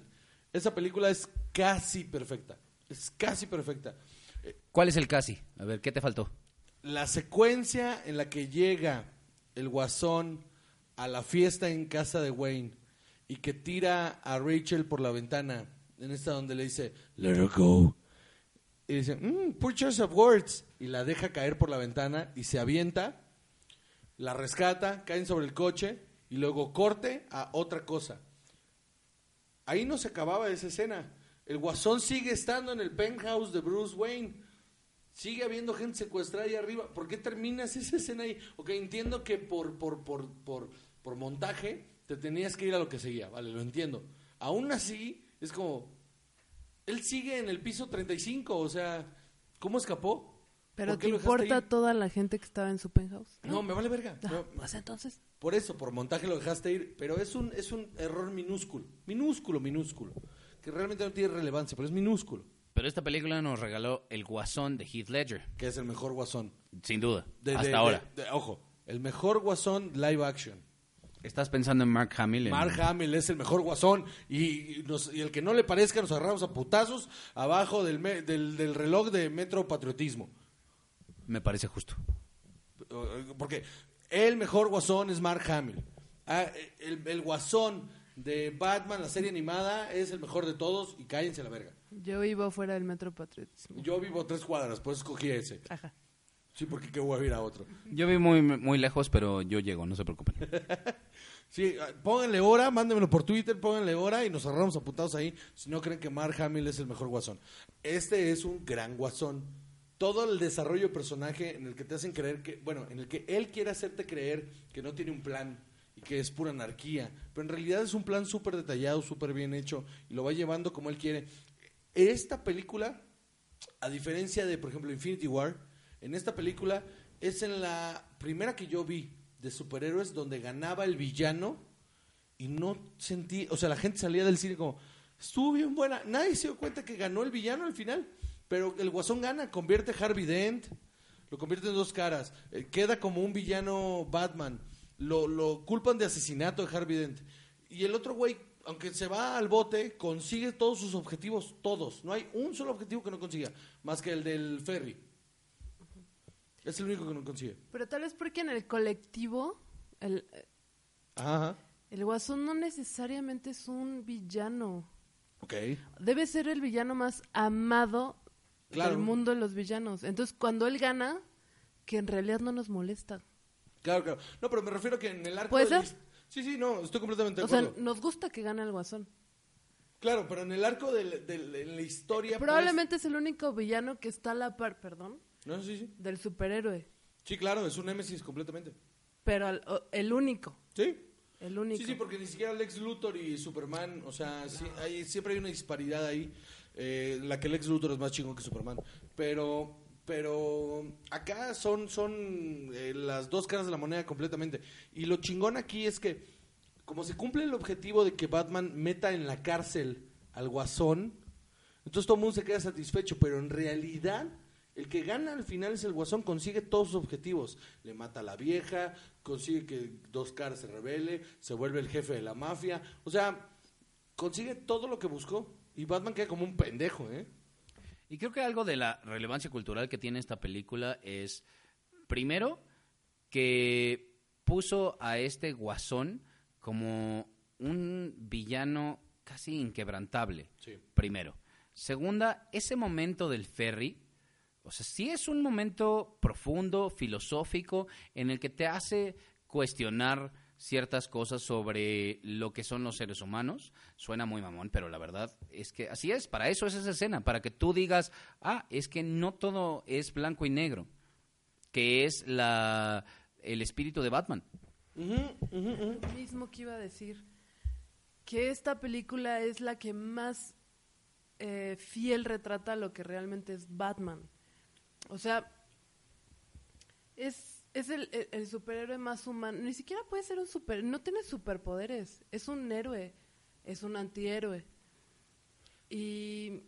Speaker 1: Esa película es casi perfecta. Es casi perfecta.
Speaker 2: ¿Cuál es el casi? A ver, ¿qué te faltó?
Speaker 1: La secuencia en la que llega el guasón a la fiesta en casa de Wayne y que tira a Rachel por la ventana, en esta donde le dice, let her go. Y dice, mm, choice of words. Y la deja caer por la ventana y se avienta, la rescata, caen sobre el coche y luego corte a otra cosa. Ahí no se acababa esa escena. El guasón sigue estando en el penthouse de Bruce Wayne. Sigue habiendo gente secuestrada ahí arriba. ¿Por qué terminas esa escena ahí? Ok, entiendo que por, por, por, por, por montaje te tenías que ir a lo que seguía. Vale, lo entiendo. Aún así, es como... Él sigue en el piso 35, o sea, ¿cómo escapó?
Speaker 3: ¿Pero
Speaker 1: ¿Por
Speaker 3: te importa
Speaker 1: ahí?
Speaker 3: toda la gente que estaba en su penthouse?
Speaker 1: No, me vale verga.
Speaker 3: Ah,
Speaker 1: No,
Speaker 3: pues entonces.
Speaker 1: por eso, por montaje lo dejaste ir, pero es un, es un error minúsculo, minúsculo, minúsculo, que realmente no tiene relevancia, pero es minúsculo,
Speaker 2: Pero esta película nos regaló El Guasón de Heath Ledger,
Speaker 1: que es el mejor guasón.
Speaker 2: sin duda,
Speaker 1: De-
Speaker 2: hasta
Speaker 1: de-
Speaker 2: ahora.
Speaker 1: de- ojo, el mejor guasón live action.
Speaker 2: Estás pensando en Mark Hamill.
Speaker 1: Mark Hamill es el mejor guasón y, y nos- y el que no le parezca nos agarramos a putazos abajo del, me- del, del reloj de Metro Patriotismo.
Speaker 2: Me parece justo.
Speaker 1: Porque el mejor guasón es Mark Hamill. Ah, el, el guasón de Batman, la serie animada, es el mejor de todos y cállense la verga.
Speaker 3: Yo iba fuera del Metro Patriotismo.
Speaker 1: Yo vivo a tres cuadras, por eso escogí ese.
Speaker 3: Ajá.
Speaker 1: Sí, porque qué voy a ir a otro.
Speaker 2: Yo vi muy, muy lejos, pero yo llego, no se preocupen.
Speaker 1: Sí, ah, pónganle hora, mándenmelo por Twitter, pónganle hora y nos agarramos a putados ahí si no creen que Mark Hamill es el mejor guasón. Este es un gran guasón. Todo el desarrollo de personaje en el que te hacen creer que, bueno, en el que él quiere hacerte creer que no tiene un plan y que es pura anarquía, pero en realidad es un plan súper detallado, súper bien hecho y lo va llevando como él quiere. Esta película, a diferencia de, por ejemplo, Infinity War, en esta película es en la primera que yo vi de superhéroes donde ganaba el villano y no sentí, o sea, la gente salía del cine como, estuvo bien buena, nadie se dio cuenta que ganó el villano al final, pero el guasón gana, convierte a Harvey Dent, lo convierte en dos caras, eh, queda como un villano Batman, lo, lo culpan de asesinato de Harvey Dent, y el otro güey, aunque se va al bote, consigue todos sus objetivos, todos, no hay un solo objetivo que no consiga, más que el del ferry. Es el único que no consigue.
Speaker 3: Pero tal vez porque en el colectivo, el,
Speaker 1: Ajá.
Speaker 3: el guasón no necesariamente es un villano.
Speaker 1: Ok.
Speaker 3: Debe ser el villano más amado
Speaker 1: Claro.
Speaker 3: del mundo de los villanos. Entonces, cuando él gana, que en realidad no nos molesta.
Speaker 1: Claro, claro. No, pero me refiero que en el arco. Sí, sí, no, estoy completamente de
Speaker 3: O sea,
Speaker 1: acuerdo.
Speaker 3: nos gusta que gane el guasón.
Speaker 1: Claro, pero en el arco de, la- de la- en la historia.
Speaker 3: Probablemente es el único villano que está a la par, perdón,
Speaker 1: pues- No, sí, sí.
Speaker 3: del superhéroe.
Speaker 1: Sí, claro, es un Némesis completamente.
Speaker 3: Pero el único,
Speaker 1: Sí.
Speaker 3: el único.
Speaker 1: Sí, sí, porque ni siquiera Lex Luthor y Superman, o sea, sí, hay, siempre hay una disparidad ahí, eh, la que Lex Luthor es más chingón que Superman, pero pero acá son son eh, las dos caras de la moneda completamente. Y lo chingón aquí es que como se cumple el objetivo de que Batman meta en la cárcel al Guasón, entonces todo el mundo se queda satisfecho, pero en realidad el que gana al final es el Guasón, consigue todos sus objetivos. Le mata a la vieja, consigue que Dos Caras se revele, se vuelve el jefe de la mafia. O sea, consigue todo lo que buscó. Y Batman queda como un pendejo, ¿eh?
Speaker 2: Y creo que algo de la relevancia cultural que tiene esta película es, primero, que puso a este guasón como un villano casi inquebrantable.
Speaker 1: Sí.
Speaker 2: Primero. Segunda, ese momento del ferry, o sea, sí es un momento profundo, filosófico, en el que te hace cuestionar ciertas cosas sobre lo que son los seres humanos. Suena muy mamón, pero la verdad es que así es, para eso es esa escena, para que tú digas, ah, es que no todo es blanco y negro, que es la el espíritu de Batman.
Speaker 3: mismo que iba a decir que esta película es la que más eh, fiel retrata lo que realmente es Batman. O sea, es, es el, el- el superhéroe más humano. Ni siquiera puede ser un super... No tiene superpoderes. Es un héroe. Es un antihéroe. Y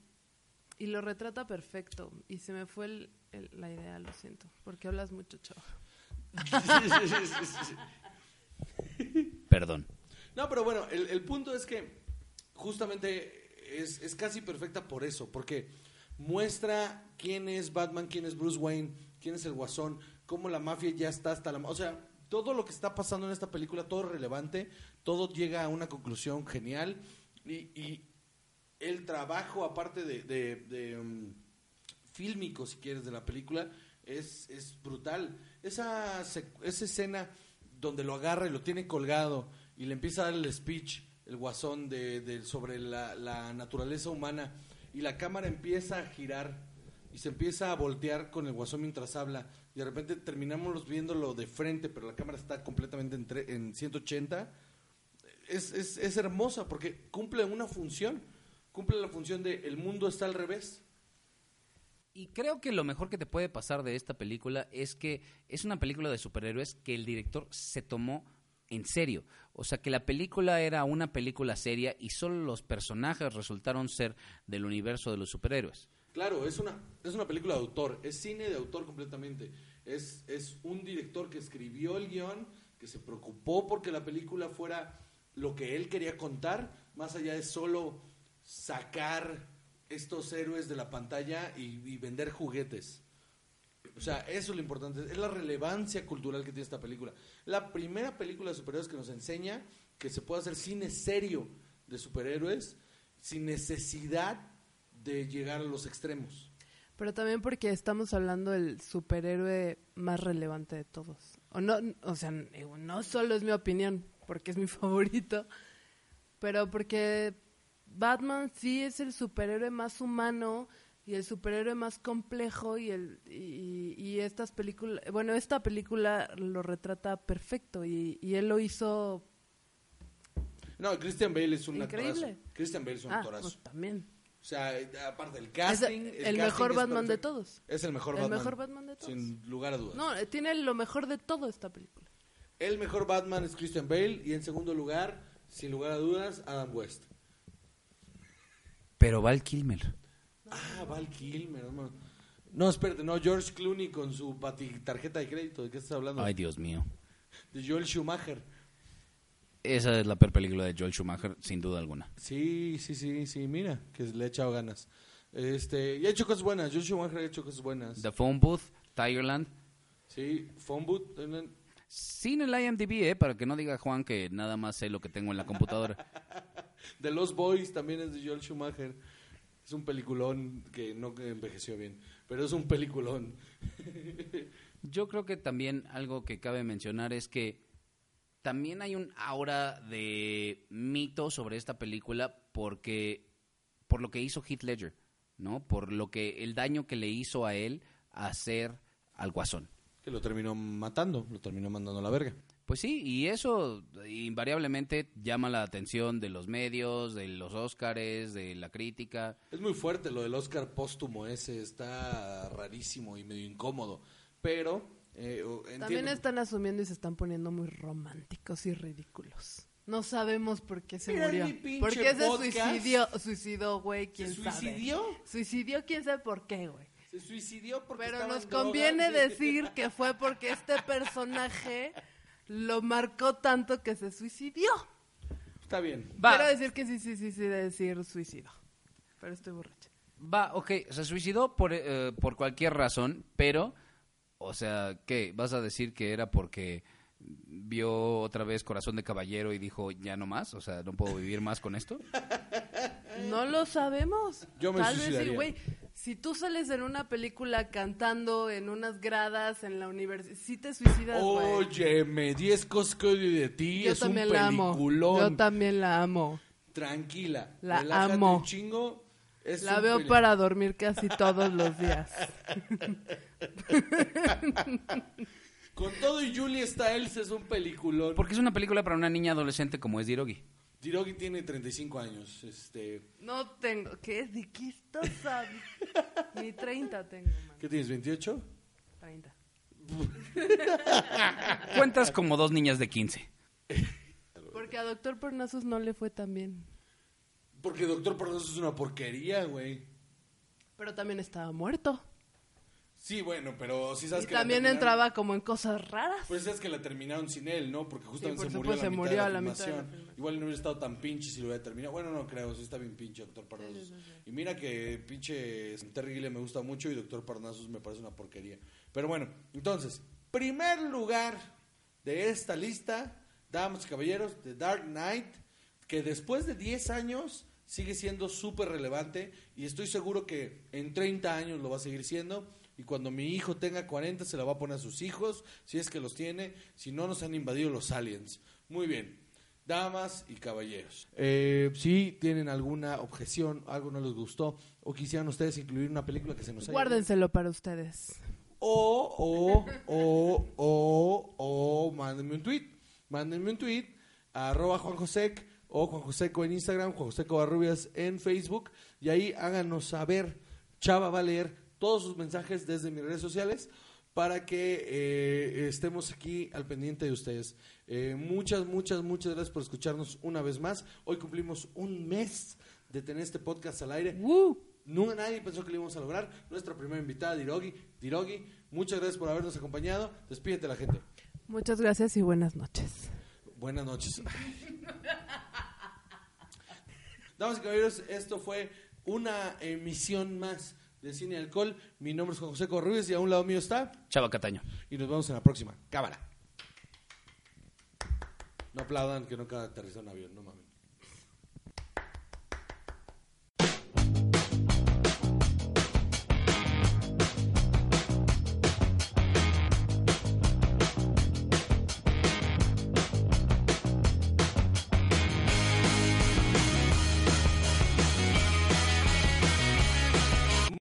Speaker 3: y lo retrata perfecto. Y se me fue el- el- la idea, lo siento, porque hablas mucho, chavo.
Speaker 2: Perdón.
Speaker 1: No, pero bueno, el, el punto es que justamente es, es casi perfecta por eso, porque muestra quién es Batman, quién es Bruce Wayne, quién es el Guasón, cómo la mafia ya está hasta la... O sea, todo lo que está pasando en esta película, todo relevante, todo llega a una conclusión genial y, el trabajo, aparte de, de- um, fílmico, si quieres, de la película, es, brutal. Esa, esa escena donde lo agarra y lo tiene colgado y le empieza a dar el speech, el guasón, de, de- sobre la, la naturaleza humana y la cámara empieza a girar y se empieza a voltear con el guasón mientras habla de repente terminamos viéndolo de frente, pero la cámara está completamente en, tre- en 180 es, es, es hermosa porque cumple una función. Cumple la función de el mundo está al revés.
Speaker 2: Y creo que lo mejor que te puede pasar de esta película es que es una película de superhéroes que el director se tomó en serio. O sea, que la película era una película seria y solo los personajes resultaron ser del universo de los superhéroes.
Speaker 1: Claro, es una, es una película de autor, es cine de autor completamente. Es, es un director que escribió el guion, que se preocupó porque la película fuera lo que él quería contar, más allá de solo sacar estos héroes de la pantalla y, vender juguetes. O sea, eso es lo importante, es la relevancia cultural que tiene esta película. La primera película de superhéroes que nos enseña que se puede hacer cine serio de superhéroes sin necesidad de llegar a los extremos.
Speaker 3: Pero también porque estamos hablando del superhéroe más relevante de todos. O no, o sea, no solo es mi opinión, porque es mi favorito, pero porque Batman sí es el superhéroe más humano y el superhéroe más complejo y el y, y estas películas, bueno, esta película lo retrata perfecto y, y él lo hizo
Speaker 1: No, Christian Bale es un
Speaker 3: Increíble.
Speaker 1: actorazo. Christian Bale es un
Speaker 3: ah,
Speaker 1: actorazo.
Speaker 3: pues también.
Speaker 1: O sea, aparte del
Speaker 3: Es
Speaker 1: casting.
Speaker 3: el,
Speaker 1: casting
Speaker 3: mejor Batman de todos.
Speaker 1: Es el mejor
Speaker 3: El
Speaker 1: Batman.
Speaker 3: mejor Batman de todos.
Speaker 1: Sin lugar a dudas.
Speaker 3: No, tiene lo mejor de todo esta película.
Speaker 1: El mejor Batman es Christian Bale y en segundo lugar, sin lugar a dudas, Adam West.
Speaker 2: Pero Val Kilmer.
Speaker 1: Ah, Val Kilmer. No, no, espérate, no, George Clooney con su tarjeta de crédito. ¿De qué estás hablando?
Speaker 2: Ay, Dios mío.
Speaker 1: De Joel Schumacher.
Speaker 2: Esa es la peor película de Joel Schumacher, sin duda alguna.
Speaker 1: Sí, sí, sí, sí, mira, que le ha echado ganas. Este, y ha hecho cosas buenas. Joel Schumacher ha hecho cosas buenas.
Speaker 2: The Phone Booth, Tigerland.
Speaker 1: Sí, Phone Booth.
Speaker 2: Sin el IMDb, ¿eh? Para que no diga Juan que nada más sé lo que tengo en la computadora.
Speaker 1: The Lost Boys también es de Joel Schumacher. Es un peliculón que no envejeció bien, pero es un peliculón.
Speaker 2: Yo creo que también algo que cabe mencionar es que también hay un aura de mito sobre esta película porque por lo que hizo Heath Ledger, ¿no? Por lo que el daño que le hizo a él hacer al Guasón.
Speaker 1: Que lo terminó matando, lo terminó mandando a la verga.
Speaker 2: Pues sí, y eso invariablemente llama la atención de los medios, de los Óscares, de la crítica.
Speaker 1: Es muy fuerte lo del Oscar póstumo ese, está rarísimo y medio incómodo. Pero eh,
Speaker 3: También están asumiendo y se están poniendo muy románticos y ridículos. No sabemos por qué se
Speaker 1: Mira
Speaker 3: murió. ¿Por qué se suicidió? Suicidó, güey, quién
Speaker 1: ¿Se
Speaker 3: sabe.
Speaker 1: suicidió?
Speaker 3: Suicidió, quién sabe por qué, güey.
Speaker 1: Se suicidió porque
Speaker 3: Pero nos
Speaker 1: drogas.
Speaker 3: conviene decir que fue porque este personaje lo marcó tanto que se suicidió.
Speaker 1: Está bien.
Speaker 2: Va.
Speaker 3: Quiero decir que sí, sí, sí, sí, decir suicidio. Pero estoy borracha.
Speaker 2: Va, ok, se suicidó por, eh, por cualquier razón, pero, o sea, ¿qué? ¿Vas a decir que era porque vio otra vez Corazón de Caballero y dijo, ya no más? O sea, ¿no puedo vivir más con esto?
Speaker 3: No lo sabemos.
Speaker 1: Yo me
Speaker 3: Tal vez sí, güey. Si tú sales en una película cantando en unas gradas en la universidad, sí te suicidas, güey.
Speaker 1: Óyeme, 10 cosas que odio de ti,
Speaker 3: Yo
Speaker 1: es un
Speaker 3: también la amo.
Speaker 1: peliculón.
Speaker 3: Yo también la amo.
Speaker 1: Tranquila,
Speaker 3: La
Speaker 1: relájate
Speaker 3: amo.
Speaker 1: un chingo. Es
Speaker 3: La veo
Speaker 1: peli-
Speaker 3: para dormir casi todos los días.
Speaker 1: Con todo y Julie Stiles es un peliculón.
Speaker 2: Porque es una película para una niña adolescente como es Dirogi.
Speaker 1: Dirogi tiene 35 años. Este,
Speaker 3: No tengo. ¿Qué? ¿De qué estás hablando? Ni 30 tengo, man.
Speaker 1: ¿Qué tienes, 28?
Speaker 3: 30.
Speaker 2: Cuentas como dos niñas de 15.
Speaker 3: Porque a Doctor Pornazos no le fue tan bien.
Speaker 1: Porque Doctor Pornoso es una porquería, güey.
Speaker 3: Pero también estaba muerto.
Speaker 1: Sí, bueno, pero sí sabes
Speaker 3: Y
Speaker 1: que la
Speaker 3: también
Speaker 1: terminaron-
Speaker 3: entraba como en cosas raras.
Speaker 1: Pues es que la terminaron sin él, ¿no? Porque justamente
Speaker 3: por
Speaker 1: se murió, la,
Speaker 3: se murió a
Speaker 1: la
Speaker 3: la mitad de la
Speaker 1: filmación.
Speaker 3: filmación.
Speaker 1: Igual no hubiera estado tan pinche si lo hubiera terminado. Bueno, no creo, sí está bien pinche Doctor Parnassus. Y mira que pinche Terry Gilliam me gusta mucho y Doctor Parnassus me parece una porquería. Pero bueno, entonces, primer lugar de esta lista, damas y caballeros, The Dark Knight, que después de 10 años sigue siendo súper relevante y estoy seguro que en 30 años lo va a seguir siendo. Y cuando mi hijo tenga 40 se la va a poner a sus hijos, si es que los tiene, si no nos han invadido los aliens. Muy bien, damas y caballeros. Eh, si tienen alguna objeción, algo no les gustó, o quisieran ustedes incluir una película que se nos haya...
Speaker 3: Guárdenselo para ustedes.
Speaker 1: O, o, o, o, o, mándenme un tweet. Mándenme un tweet arroba Juan Josec o Juan Joseco en Instagram, Juan Joseco Barrubias en Facebook. Y ahí háganos saber. Chava va a leer todos sus mensajes desde mis redes sociales para que eh, estemos aquí al pendiente de ustedes. Eh, muchas, muchas, muchas gracias por escucharnos una vez más. Hoy cumplimos un mes de tener este podcast al aire.
Speaker 3: ¡Woo!
Speaker 1: Nunca nadie pensó que lo íbamos a lograr. Nuestra primera invitada, Dirogi. Dirogi, muchas gracias por habernos acompañado. Despídete la gente.
Speaker 3: Muchas gracias y buenas noches.
Speaker 1: Buenas noches. Damas y caballeros, esto fue una emisión más de Cine y Alcohol. Mi nombre es Juan José Corruiz y a un lado mío está.
Speaker 2: Chava Cataño.
Speaker 1: Y nos vemos en la próxima. Cámara. No aplaudan que nunca aterrizó un avión, no mames.